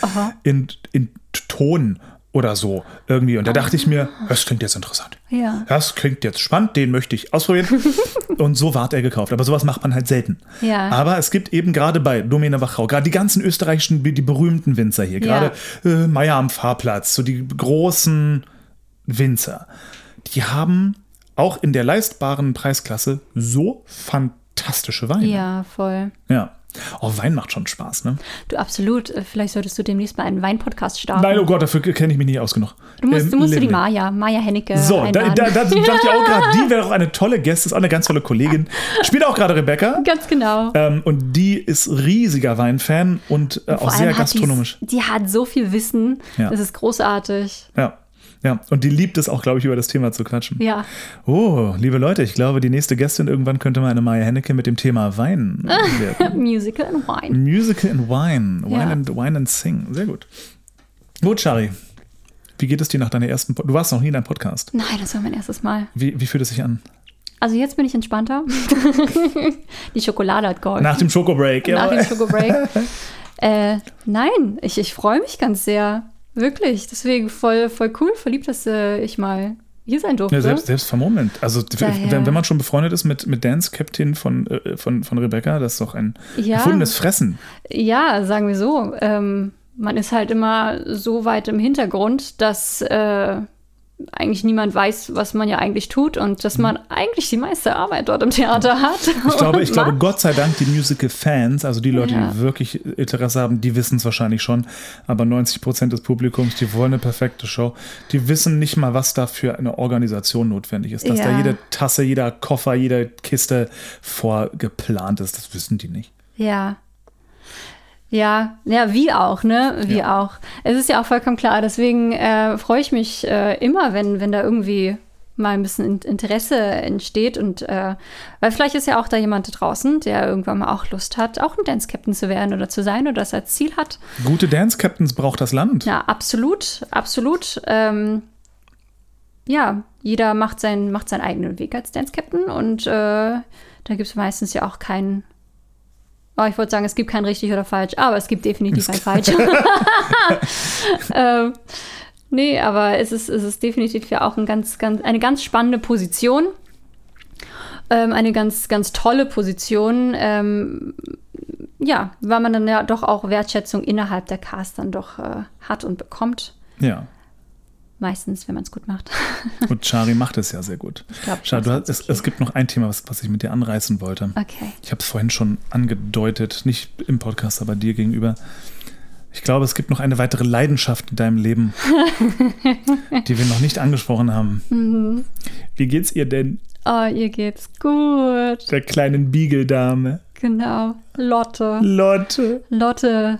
Aha. In, in Ton oder so irgendwie. Und da dachte ich mir, das klingt jetzt interessant. Ja. Das klingt jetzt spannend, den möchte ich ausprobieren. <laughs> und so ward er gekauft. Aber sowas macht man halt selten. Ja. Aber es gibt eben gerade bei Domäne Wachau, gerade die ganzen österreichischen, die berühmten Winzer hier, Ja. gerade äh, Meier am Fahrplatz, so die großen Winzer, die haben auch in der leistbaren Preisklasse so fantastische Weine. Ja, voll. Ja. Oh, Wein macht schon Spaß, ne? Du, absolut. Äh, Vielleicht solltest du demnächst mal einen Weinpodcast starten. Nein, oh Gott, dafür kenne ich mich nicht aus genug. Du musst, Ähm, du musst die Leben. Maja, Maja Hennecke So, da, einladen. da, da dachte ich auch gerade, die <laughs> wäre auch eine tolle Gäste, ist auch eine ganz tolle Kollegin. Spielt auch gerade Rebecca. Ganz genau. Ähm, und die ist riesiger Weinfan und äh, Vor auch sehr gastronomisch. Die, die hat so viel Wissen. Ja. Das ist großartig. Ja. Ja, und die liebt es auch, glaube ich, über das Thema zu quatschen. Ja. Oh, liebe Leute, ich glaube, die nächste Gästin irgendwann könnte mal eine Maya Hennecke mit dem Thema Wein <laughs> werden. Musical and Wine. Musical and Wine. Wine, Ja. and, Wine and Sing. Sehr gut. Gut, Shari. Wie geht es dir nach deiner ersten Po- Du warst noch nie in einem Podcast. Nein, das war mein erstes Mal. Wie, wie fühlt es sich an? Also jetzt bin ich entspannter. <laughs> die Schokolade hat geholfen. Nach dem Schokobreak. Nach jawohl. dem Schokobreak. <laughs> äh, nein, ich, ich freue mich ganz sehr. Wirklich. Deswegen voll, voll cool, verliebt, dass äh, ich mal hier sein durfte. Ja, selbst, selbst vermummelnd. Also, Daher- wenn, wenn man schon befreundet ist mit, mit Dance Captain von, äh, von, von Rebecca, das ist doch ein Ja. gefundenes Fressen. Ja, sagen wir so. Ähm, man ist halt immer so weit im Hintergrund, dass äh, eigentlich niemand weiß, was man ja eigentlich tut und dass man eigentlich die meiste Arbeit dort im Theater hat. Ich glaube, ich glaube. Gott sei Dank, die Musical-Fans, also die Leute, Ja. die wirklich Interesse haben, die wissen es wahrscheinlich schon. Aber 90 Prozent des Publikums, die wollen eine perfekte Show. Die wissen nicht mal, was da für eine Organisation notwendig ist. Dass da Ja. jede Tasse, jeder Koffer, jede Kiste vorgeplant ist. Das wissen die nicht. Ja. Ja, ja, wie auch, ne? Wie Ja. auch. Es ist ja auch vollkommen klar. Deswegen äh, freue ich mich äh, immer, wenn, wenn da irgendwie mal ein bisschen In- Interesse entsteht. Und äh, weil vielleicht ist ja auch da jemand da draußen, der irgendwann mal auch Lust hat, auch ein Dance-Captain zu werden oder zu sein oder das als Ziel hat. Gute Dance-Captains braucht das Land. Ja, absolut, absolut. Ähm, ja, jeder macht, sein, macht seinen eigenen Weg als Dance-Captain und äh, da gibt es meistens ja auch keinen. Oh, ich wollte sagen, es gibt kein richtig oder falsch, aber es gibt definitiv ein falsch. <laughs> ähm, nee, aber es ist, es ist definitiv ja auch ein ganz, ganz, eine ganz spannende Position. Ähm, eine ganz, ganz tolle Position. Ähm, ja, weil man dann ja doch auch Wertschätzung innerhalb der Cast dann doch äh, hat und bekommt. Ja. Meistens, wenn man es gut macht. <laughs> Und Chari macht es ja sehr gut. glaub, ich du mach's hast, es, es gibt noch ein Thema, was, was ich mit dir anreißen wollte. Okay. Ich habe es vorhin schon angedeutet, nicht im Podcast, aber dir gegenüber. Ich glaube, es gibt noch eine weitere Leidenschaft in deinem Leben, <laughs> die wir noch nicht angesprochen haben. Mhm. Wie geht's ihr denn, Oh, ihr geht's gut. der kleinen Beagle-Dame? Genau. Lotte. Lotte. Lotte,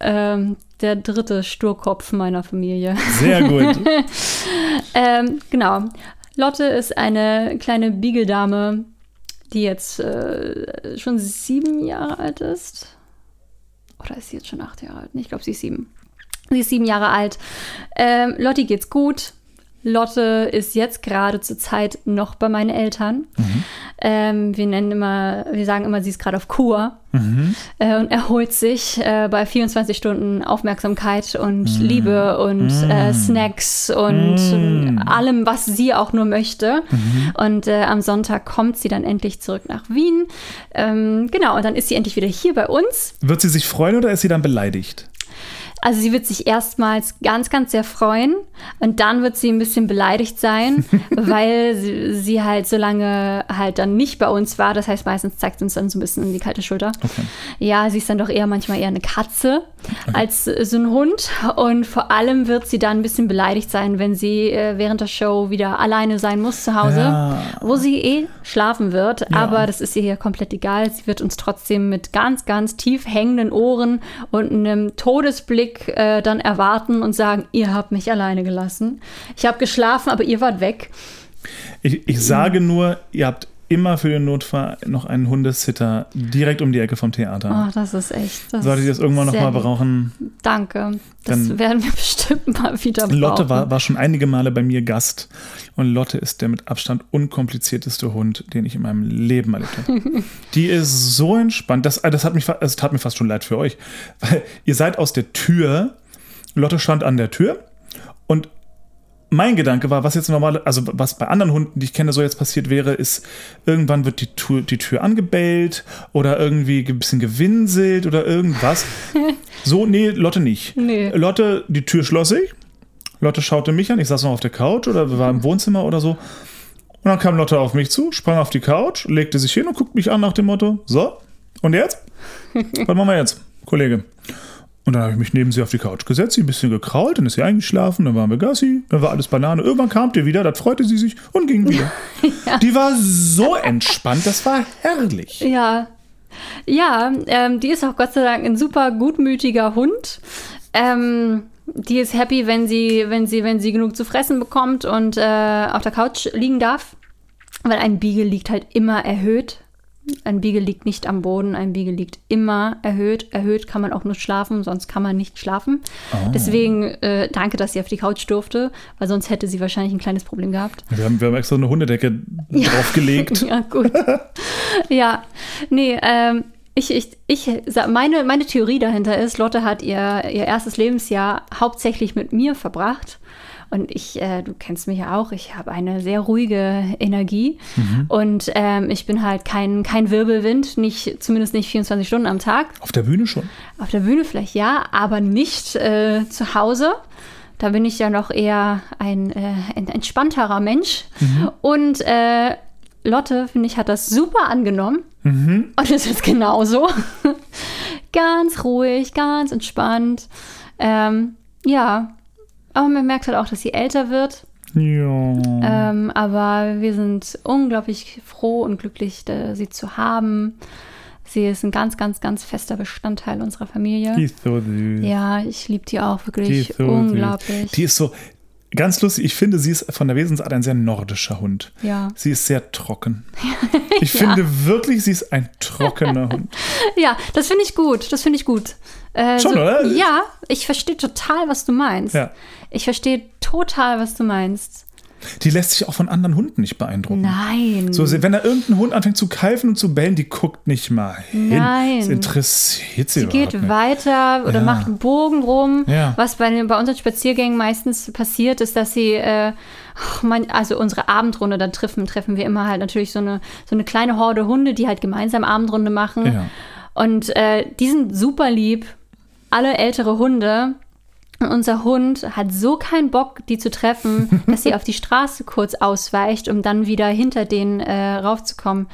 ähm, der dritte Sturkopf meiner Familie. Sehr gut. <laughs> Ähm, genau. Lotte ist eine kleine Beagle-Dame, die jetzt äh, schon sieben Jahre alt ist. Oder ist sie jetzt schon acht Jahre alt? Ich glaube, sie ist sieben. Sie ist sieben Jahre alt. Ähm, Lotti geht's gut. Lotte ist jetzt gerade zur Zeit noch bei meinen Eltern. Ähm, wir nennen immer, wir sagen immer, sie ist gerade auf Kur äh, und erholt sich äh, bei 24 Stunden Aufmerksamkeit und Liebe und äh, Snacks und äh, allem, was sie auch nur möchte. Und äh, am Sonntag kommt sie dann endlich zurück nach Wien. Ähm, genau, und dann ist sie endlich wieder hier bei uns. Wird sie sich freuen oder ist sie dann beleidigt? Also sie wird sich erstmals ganz, ganz sehr freuen und dann wird sie ein bisschen beleidigt sein, <laughs> weil sie, sie halt so lange halt dann nicht bei uns war. Das heißt, meistens zeigt sie uns dann so ein bisschen in die kalte Schulter. Okay. Ja, sie ist dann doch eher manchmal eher eine Katze als äh, so ein Hund. Und vor allem wird sie dann ein bisschen beleidigt sein, wenn sie äh, während der Show wieder alleine sein muss zu Hause, Ja. wo sie eh schlafen wird. Ja. Aber das ist ihr hier komplett egal. Sie wird uns trotzdem mit ganz, ganz tief hängenden Ohren und einem Todesblick äh, dann erwarten und sagen, ihr habt mich alleine gelassen. Ich habe geschlafen, aber ihr wart weg. Ich, ich sage nur, ihr habt immer für den Notfall noch einen Hundesitter direkt um die Ecke vom Theater. Oh, das ist echt. Das Solltet ihr das irgendwann nochmal brauchen? Danke. Das Dann- werden wir <laughs> bestimmt mal wieder brauchen. Lotte war, war schon einige Male bei mir Gast und Lotte ist der mit Abstand unkomplizierteste Hund, den ich in meinem Leben erlebt habe. <laughs> Die ist so entspannt, das, das, hat mich, es tat mir fast schon leid für euch, weil ihr seid aus der Tür, Lotte stand an der Tür und mein Gedanke war, was jetzt normal, also was bei anderen Hunden, die ich kenne, so jetzt passiert wäre, ist, irgendwann wird die Tür, die Tür angebellt oder irgendwie ein bisschen gewinselt oder irgendwas. <laughs> So, nee, Lotte nicht. Nee. Lotte, die Tür schloss sich. Lotte schaute mich an, ich saß noch auf der Couch oder war im Wohnzimmer oder so. Und dann kam Lotte auf mich zu, sprang auf die Couch, legte sich hin und guckt mich an nach dem Motto: So, und jetzt? <laughs> Was machen wir jetzt, Kollege? Und dann habe ich mich neben sie auf die Couch gesetzt, sie ein bisschen gekrault, dann ist sie eingeschlafen, dann waren wir Gassi, dann war alles Banane. Irgendwann kam die wieder, das freute sie sich und ging wieder. <laughs> Die war so entspannt, das war herrlich. Ja, ja, ähm, die ist auch Gott sei Dank ein super gutmütiger Hund. Ähm, die ist happy, wenn sie, wenn sie, wenn sie genug zu fressen bekommt und äh, auf der Couch liegen darf. Weil ein Beagle liegt halt immer erhöht. Ein Beagle liegt nicht am Boden, ein Beagle liegt immer erhöht. Erhöht kann man auch nur schlafen, sonst kann man nicht schlafen. Deswegen äh, danke, dass sie auf die Couch durfte, weil sonst hätte sie wahrscheinlich ein kleines Problem gehabt. Wir haben, wir haben extra eine Hundedecke draufgelegt. <laughs> Ja, gut. <laughs> ja, nee, ähm, Ich, ich, ich, meine, meine Theorie dahinter ist, Lotte hat ihr, ihr erstes Lebensjahr hauptsächlich mit mir verbracht. Und ich, äh, du kennst mich ja auch, ich habe eine sehr ruhige Energie. Und ähm, ich bin halt kein, kein Wirbelwind, nicht, zumindest nicht 24 Stunden am Tag. Auf der Bühne schon. Auf der Bühne vielleicht ja, aber nicht äh, zu Hause. Da bin ich ja noch eher ein, äh, ein entspannterer Mensch. Und äh, Lotte, finde ich, hat das super angenommen. Und es ist genauso. <laughs> ganz ruhig, ganz entspannt. Ähm, ja, aber man merkt halt auch, dass sie älter wird. Ja. Ähm, aber wir sind unglaublich froh und glücklich, sie zu haben. Sie ist ein ganz, ganz, ganz fester Bestandteil unserer Familie. Die ist so süß. Ja, ich liebe die auch Die wirklich ist so unglaublich. Süß. Die ist so ganz lustig. Ich finde, sie ist von der Wesensart ein sehr nordischer Hund. Ja. Sie ist sehr trocken. <laughs> Ich finde wirklich, sie ist ein trockener <laughs> Hund. ja, das finde ich gut. Das finde ich gut. Äh, Schon, oder? Ja, ich verstehe total, was du meinst. Ja. Ich verstehe total, was du meinst. Die lässt sich auch von anderen Hunden nicht beeindrucken. Nein. So, wenn da irgendein Hund anfängt zu keifen und zu bellen, die guckt nicht mal hin. Nein. Das interessiert sie Sie geht nicht. weiter oder Ja. macht einen Bogen rum. Ja. Was bei, bei unseren Spaziergängen meistens passiert, ist, dass sie, äh, man, also unsere Abendrunde, dann treffen, treffen wir immer halt natürlich so eine, so eine kleine Horde Hunde, die halt gemeinsam Abendrunde machen. Ja. Und äh, die sind super lieb. Alle ältere Hunde. Und unser Hund hat so keinen Bock, die zu treffen, <laughs> dass sie auf die Straße kurz ausweicht, um dann wieder hinter denen äh, raufzukommen.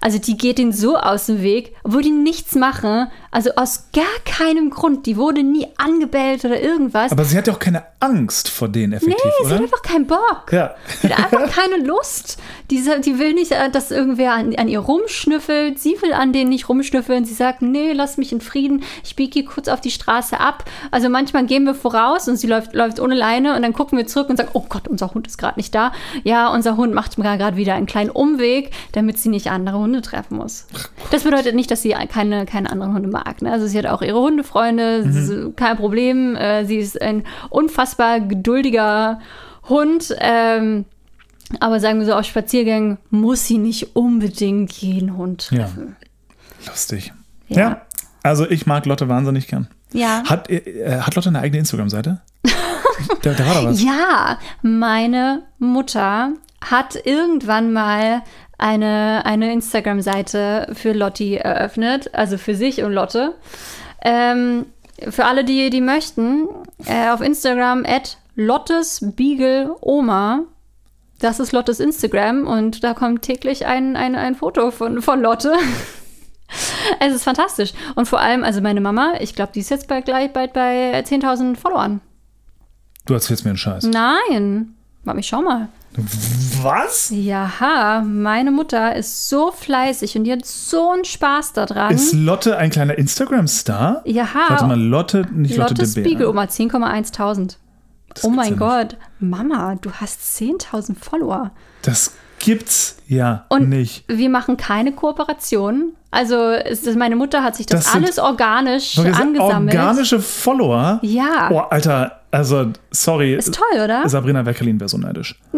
Also die geht ihnen so aus dem Weg, obwohl die nichts machen. Also aus gar keinem Grund. Die wurde nie angebellt oder irgendwas. Aber sie hat ja auch keine Angst vor denen effektiv, nee, sie oder? hat einfach keinen Bock. ja. Die hat einfach keine Lust. Diese, die will nicht, äh, dass irgendwer an, an ihr rumschnüffelt. Sie will an denen nicht rumschnüffeln. Sie sagt, nee, lass mich in Frieden. Ich biege hier kurz auf die Straße ab. Also manchmal gehen wir voraus und sie läuft, läuft ohne Leine und dann gucken wir zurück und sagen, oh Gott, unser Hund ist gerade nicht da. Ja, unser Hund macht gerade wieder einen kleinen Umweg, damit sie nicht andere Hunde treffen muss. Das bedeutet nicht, dass sie keine, keine anderen Hunde mag. Ne? Also sie hat auch ihre Hundefreunde, ist kein Problem. Äh, Sie ist ein unfassbar geduldiger Hund. Ähm, aber sagen wir so, auf Spaziergängen muss sie nicht unbedingt jeden Hund Ja. treffen. Lustig. Ja. Ja. Also ich mag Lotte wahnsinnig gern. Ja. Hat, äh, hat Lotte eine eigene Instagram-Seite? <laughs> da, da war da was. Ja, meine Mutter hat irgendwann mal eine, eine Instagram-Seite für Lotti eröffnet, also für sich und Lotte. Ähm, für alle, die, die möchten, äh, auf Instagram at Lottes Beagle Oma. Das ist Lottes Instagram und da kommt täglich ein, ein, ein Foto von, von Lotte. <laughs> <laughs> es ist fantastisch. Und vor allem, also meine Mama, ich glaube, die ist jetzt bald, gleich bald bei 10.000 Followern. Du erzählst mir einen Scheiß. Nein. Mami, schau mal. Was? Ja, meine Mutter ist so fleißig und die hat so einen Spaß daran. Ist Lotte ein kleiner Instagram-Star? Ja. Warte mal, Lotte, nicht Lotte, Lotte. Spiegel, Oma, 10,1.000. Das Oh mein ja. Gott. Mama, du hast 10.000 Follower. Das gibt's ja Und nicht. wir machen keine Kooperation. Also ist, meine Mutter hat sich das, Das alles organisch angesammelt. organische Follower? Ja. Oh, Alter, also, sorry. Ist toll, oder? Sabrina Weckerlin wäre so neidisch. <laughs>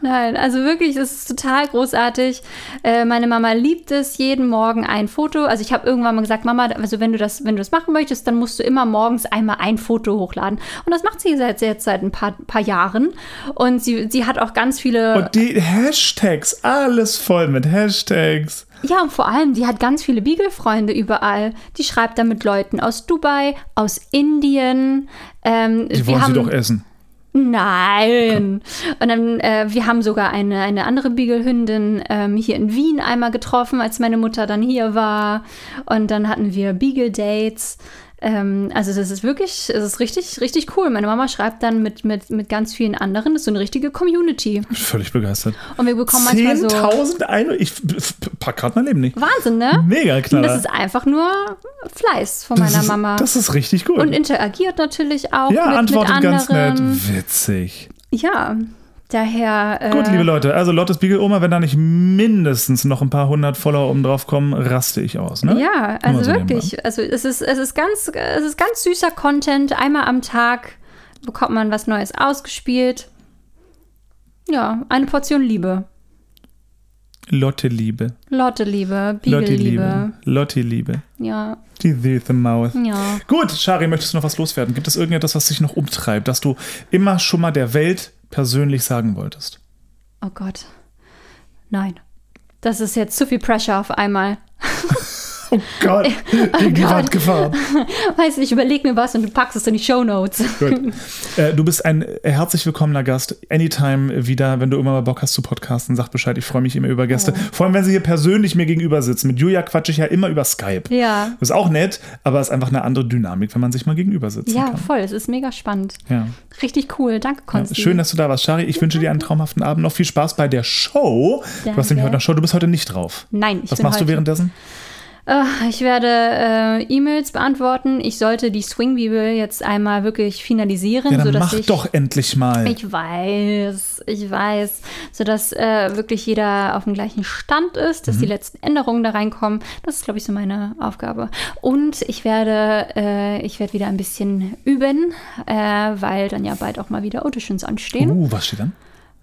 Nein, also wirklich, es ist total großartig. Äh, meine Mama liebt es, jeden Morgen ein Foto. Also ich habe irgendwann mal gesagt, Mama, also wenn du das, wenn du das machen möchtest, dann musst du immer morgens einmal ein Foto hochladen. Und das macht sie seit jetzt seit ein paar, paar Jahren. Und sie, sie hat auch ganz viele. Und die Hashtags, alles voll mit Hashtags. Ja, und vor allem, die hat ganz viele Beagle-Freunde überall. Die schreibt dann mit Leuten aus Dubai, aus Indien. Ähm, Die wollen sie haben, doch essen. Nein. Und dann, äh, wir haben sogar eine, eine andere Beagle-Hündin ähm, hier in Wien einmal getroffen, als meine Mutter dann hier war. Und dann hatten wir Beagle-Dates. Ähm, also das ist wirklich, es ist richtig, richtig cool. Meine Mama schreibt dann mit, mit, mit ganz vielen anderen. Das ist so eine richtige Community. Völlig begeistert. Und wir bekommen manchmal so 10.000 ein. Ich pack gerade mein Leben nicht. Wahnsinn, ne? Mega Und knaller. das ist einfach nur Fleiß von meiner das ist, Mama. Das ist richtig gut. und interagiert natürlich auch ja, mit, mit antwortet anderen. ganz nett. Witzig. Ja, daher. Äh, Gut, liebe Leute, also Lottes Beagle Oma, wenn da nicht mindestens noch ein paar hundert Follower oben drauf kommen, raste ich aus, ne? Ja, also so wirklich. Also es ist, es ist ganz, es ist ganz süßer Content. Einmal am Tag bekommt man was Neues ausgespielt. Ja, eine Portion Liebe. Lotte Liebe. Lotte Liebe, Lotte Beagle Liebe. Liebe. Lotte Liebe. Ja, Die süße Maus. ja. Gut, Shari, möchtest du noch was loswerden? Gibt es irgendetwas, was dich noch umtreibt, das du immer schon mal der Welt persönlich sagen wolltest? Oh Gott. Nein. Das ist jetzt zu viel Pressure auf einmal. <laughs> Oh Gott, <laughs> die gerade gefahren. <laughs> Weißt du, ich überlege mir was und du packst es in die Show Notes. Gut. <laughs> Äh, du bist ein herzlich willkommener Gast. Anytime wieder, wenn du immer mal Bock hast zu podcasten, sag Bescheid. Ich freue mich immer über Gäste. Vor allem, wenn sie hier persönlich mir gegenüber sitzen. Mit Julia quatsche ich ja immer über Skype. Ja. Das ist auch nett, aber es ist einfach eine andere Dynamik, wenn man sich mal gegenüber sitzen Ja, kann. voll. Es ist mega spannend. Ja. Richtig cool. Danke, Ja, Konsti. schön, dass du da warst, Shari. Ich wünsche dir einen traumhaften Abend. Noch viel Spaß bei der Show. Du hast nämlich Danke. heute eine Show. Du bist heute nicht drauf. Nein, ich Was machst du heute- währenddessen? Ah, Ich werde äh, E-Mails beantworten. Ich sollte die Swing-Bibel jetzt einmal wirklich finalisieren, Ja, dann sodass mach ich. doch endlich mal. Ich weiß, ich weiß, sodass äh, wirklich jeder auf dem gleichen Stand ist, dass die Mhm. letzten Änderungen da reinkommen. Das ist, glaube ich, so meine Aufgabe. Und ich werde, äh, ich werde wieder ein bisschen üben, äh, weil dann ja bald auch mal wieder Auditions anstehen. Uh, was steht dann?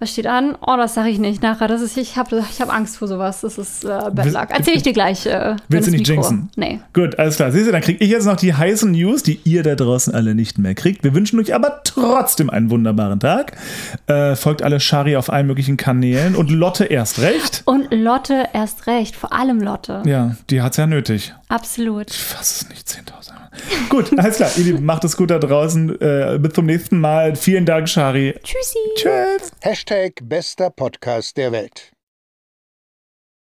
Was steht an? Oh, das sage ich nicht nachher. Das ist, ich habe ich hab Angst vor sowas. Das ist äh, Bad Will- Luck. Erzähl ich dir gleich. Äh, Willst du nicht Mikro- jinxen? Nee. Gut, alles klar. Siehst du, dann kriege ich jetzt noch die heißen News, die ihr da draußen alle nicht mehr kriegt. Wir wünschen euch aber trotzdem einen wunderbaren Tag. Äh, folgt alle Shari auf allen möglichen Kanälen und Lotte erst recht. Und Lotte erst recht, vor allem Lotte. Ja, die hat's ja nötig. Absolut. Ich fass es nicht, 10.000. <laughs> Gut, alles klar, ihr Lieben, macht es gut da draußen. Äh, bis zum nächsten Mal. Vielen Dank, Shari. Tschüssi. Tschüss. Hashtag bester Podcast der Welt.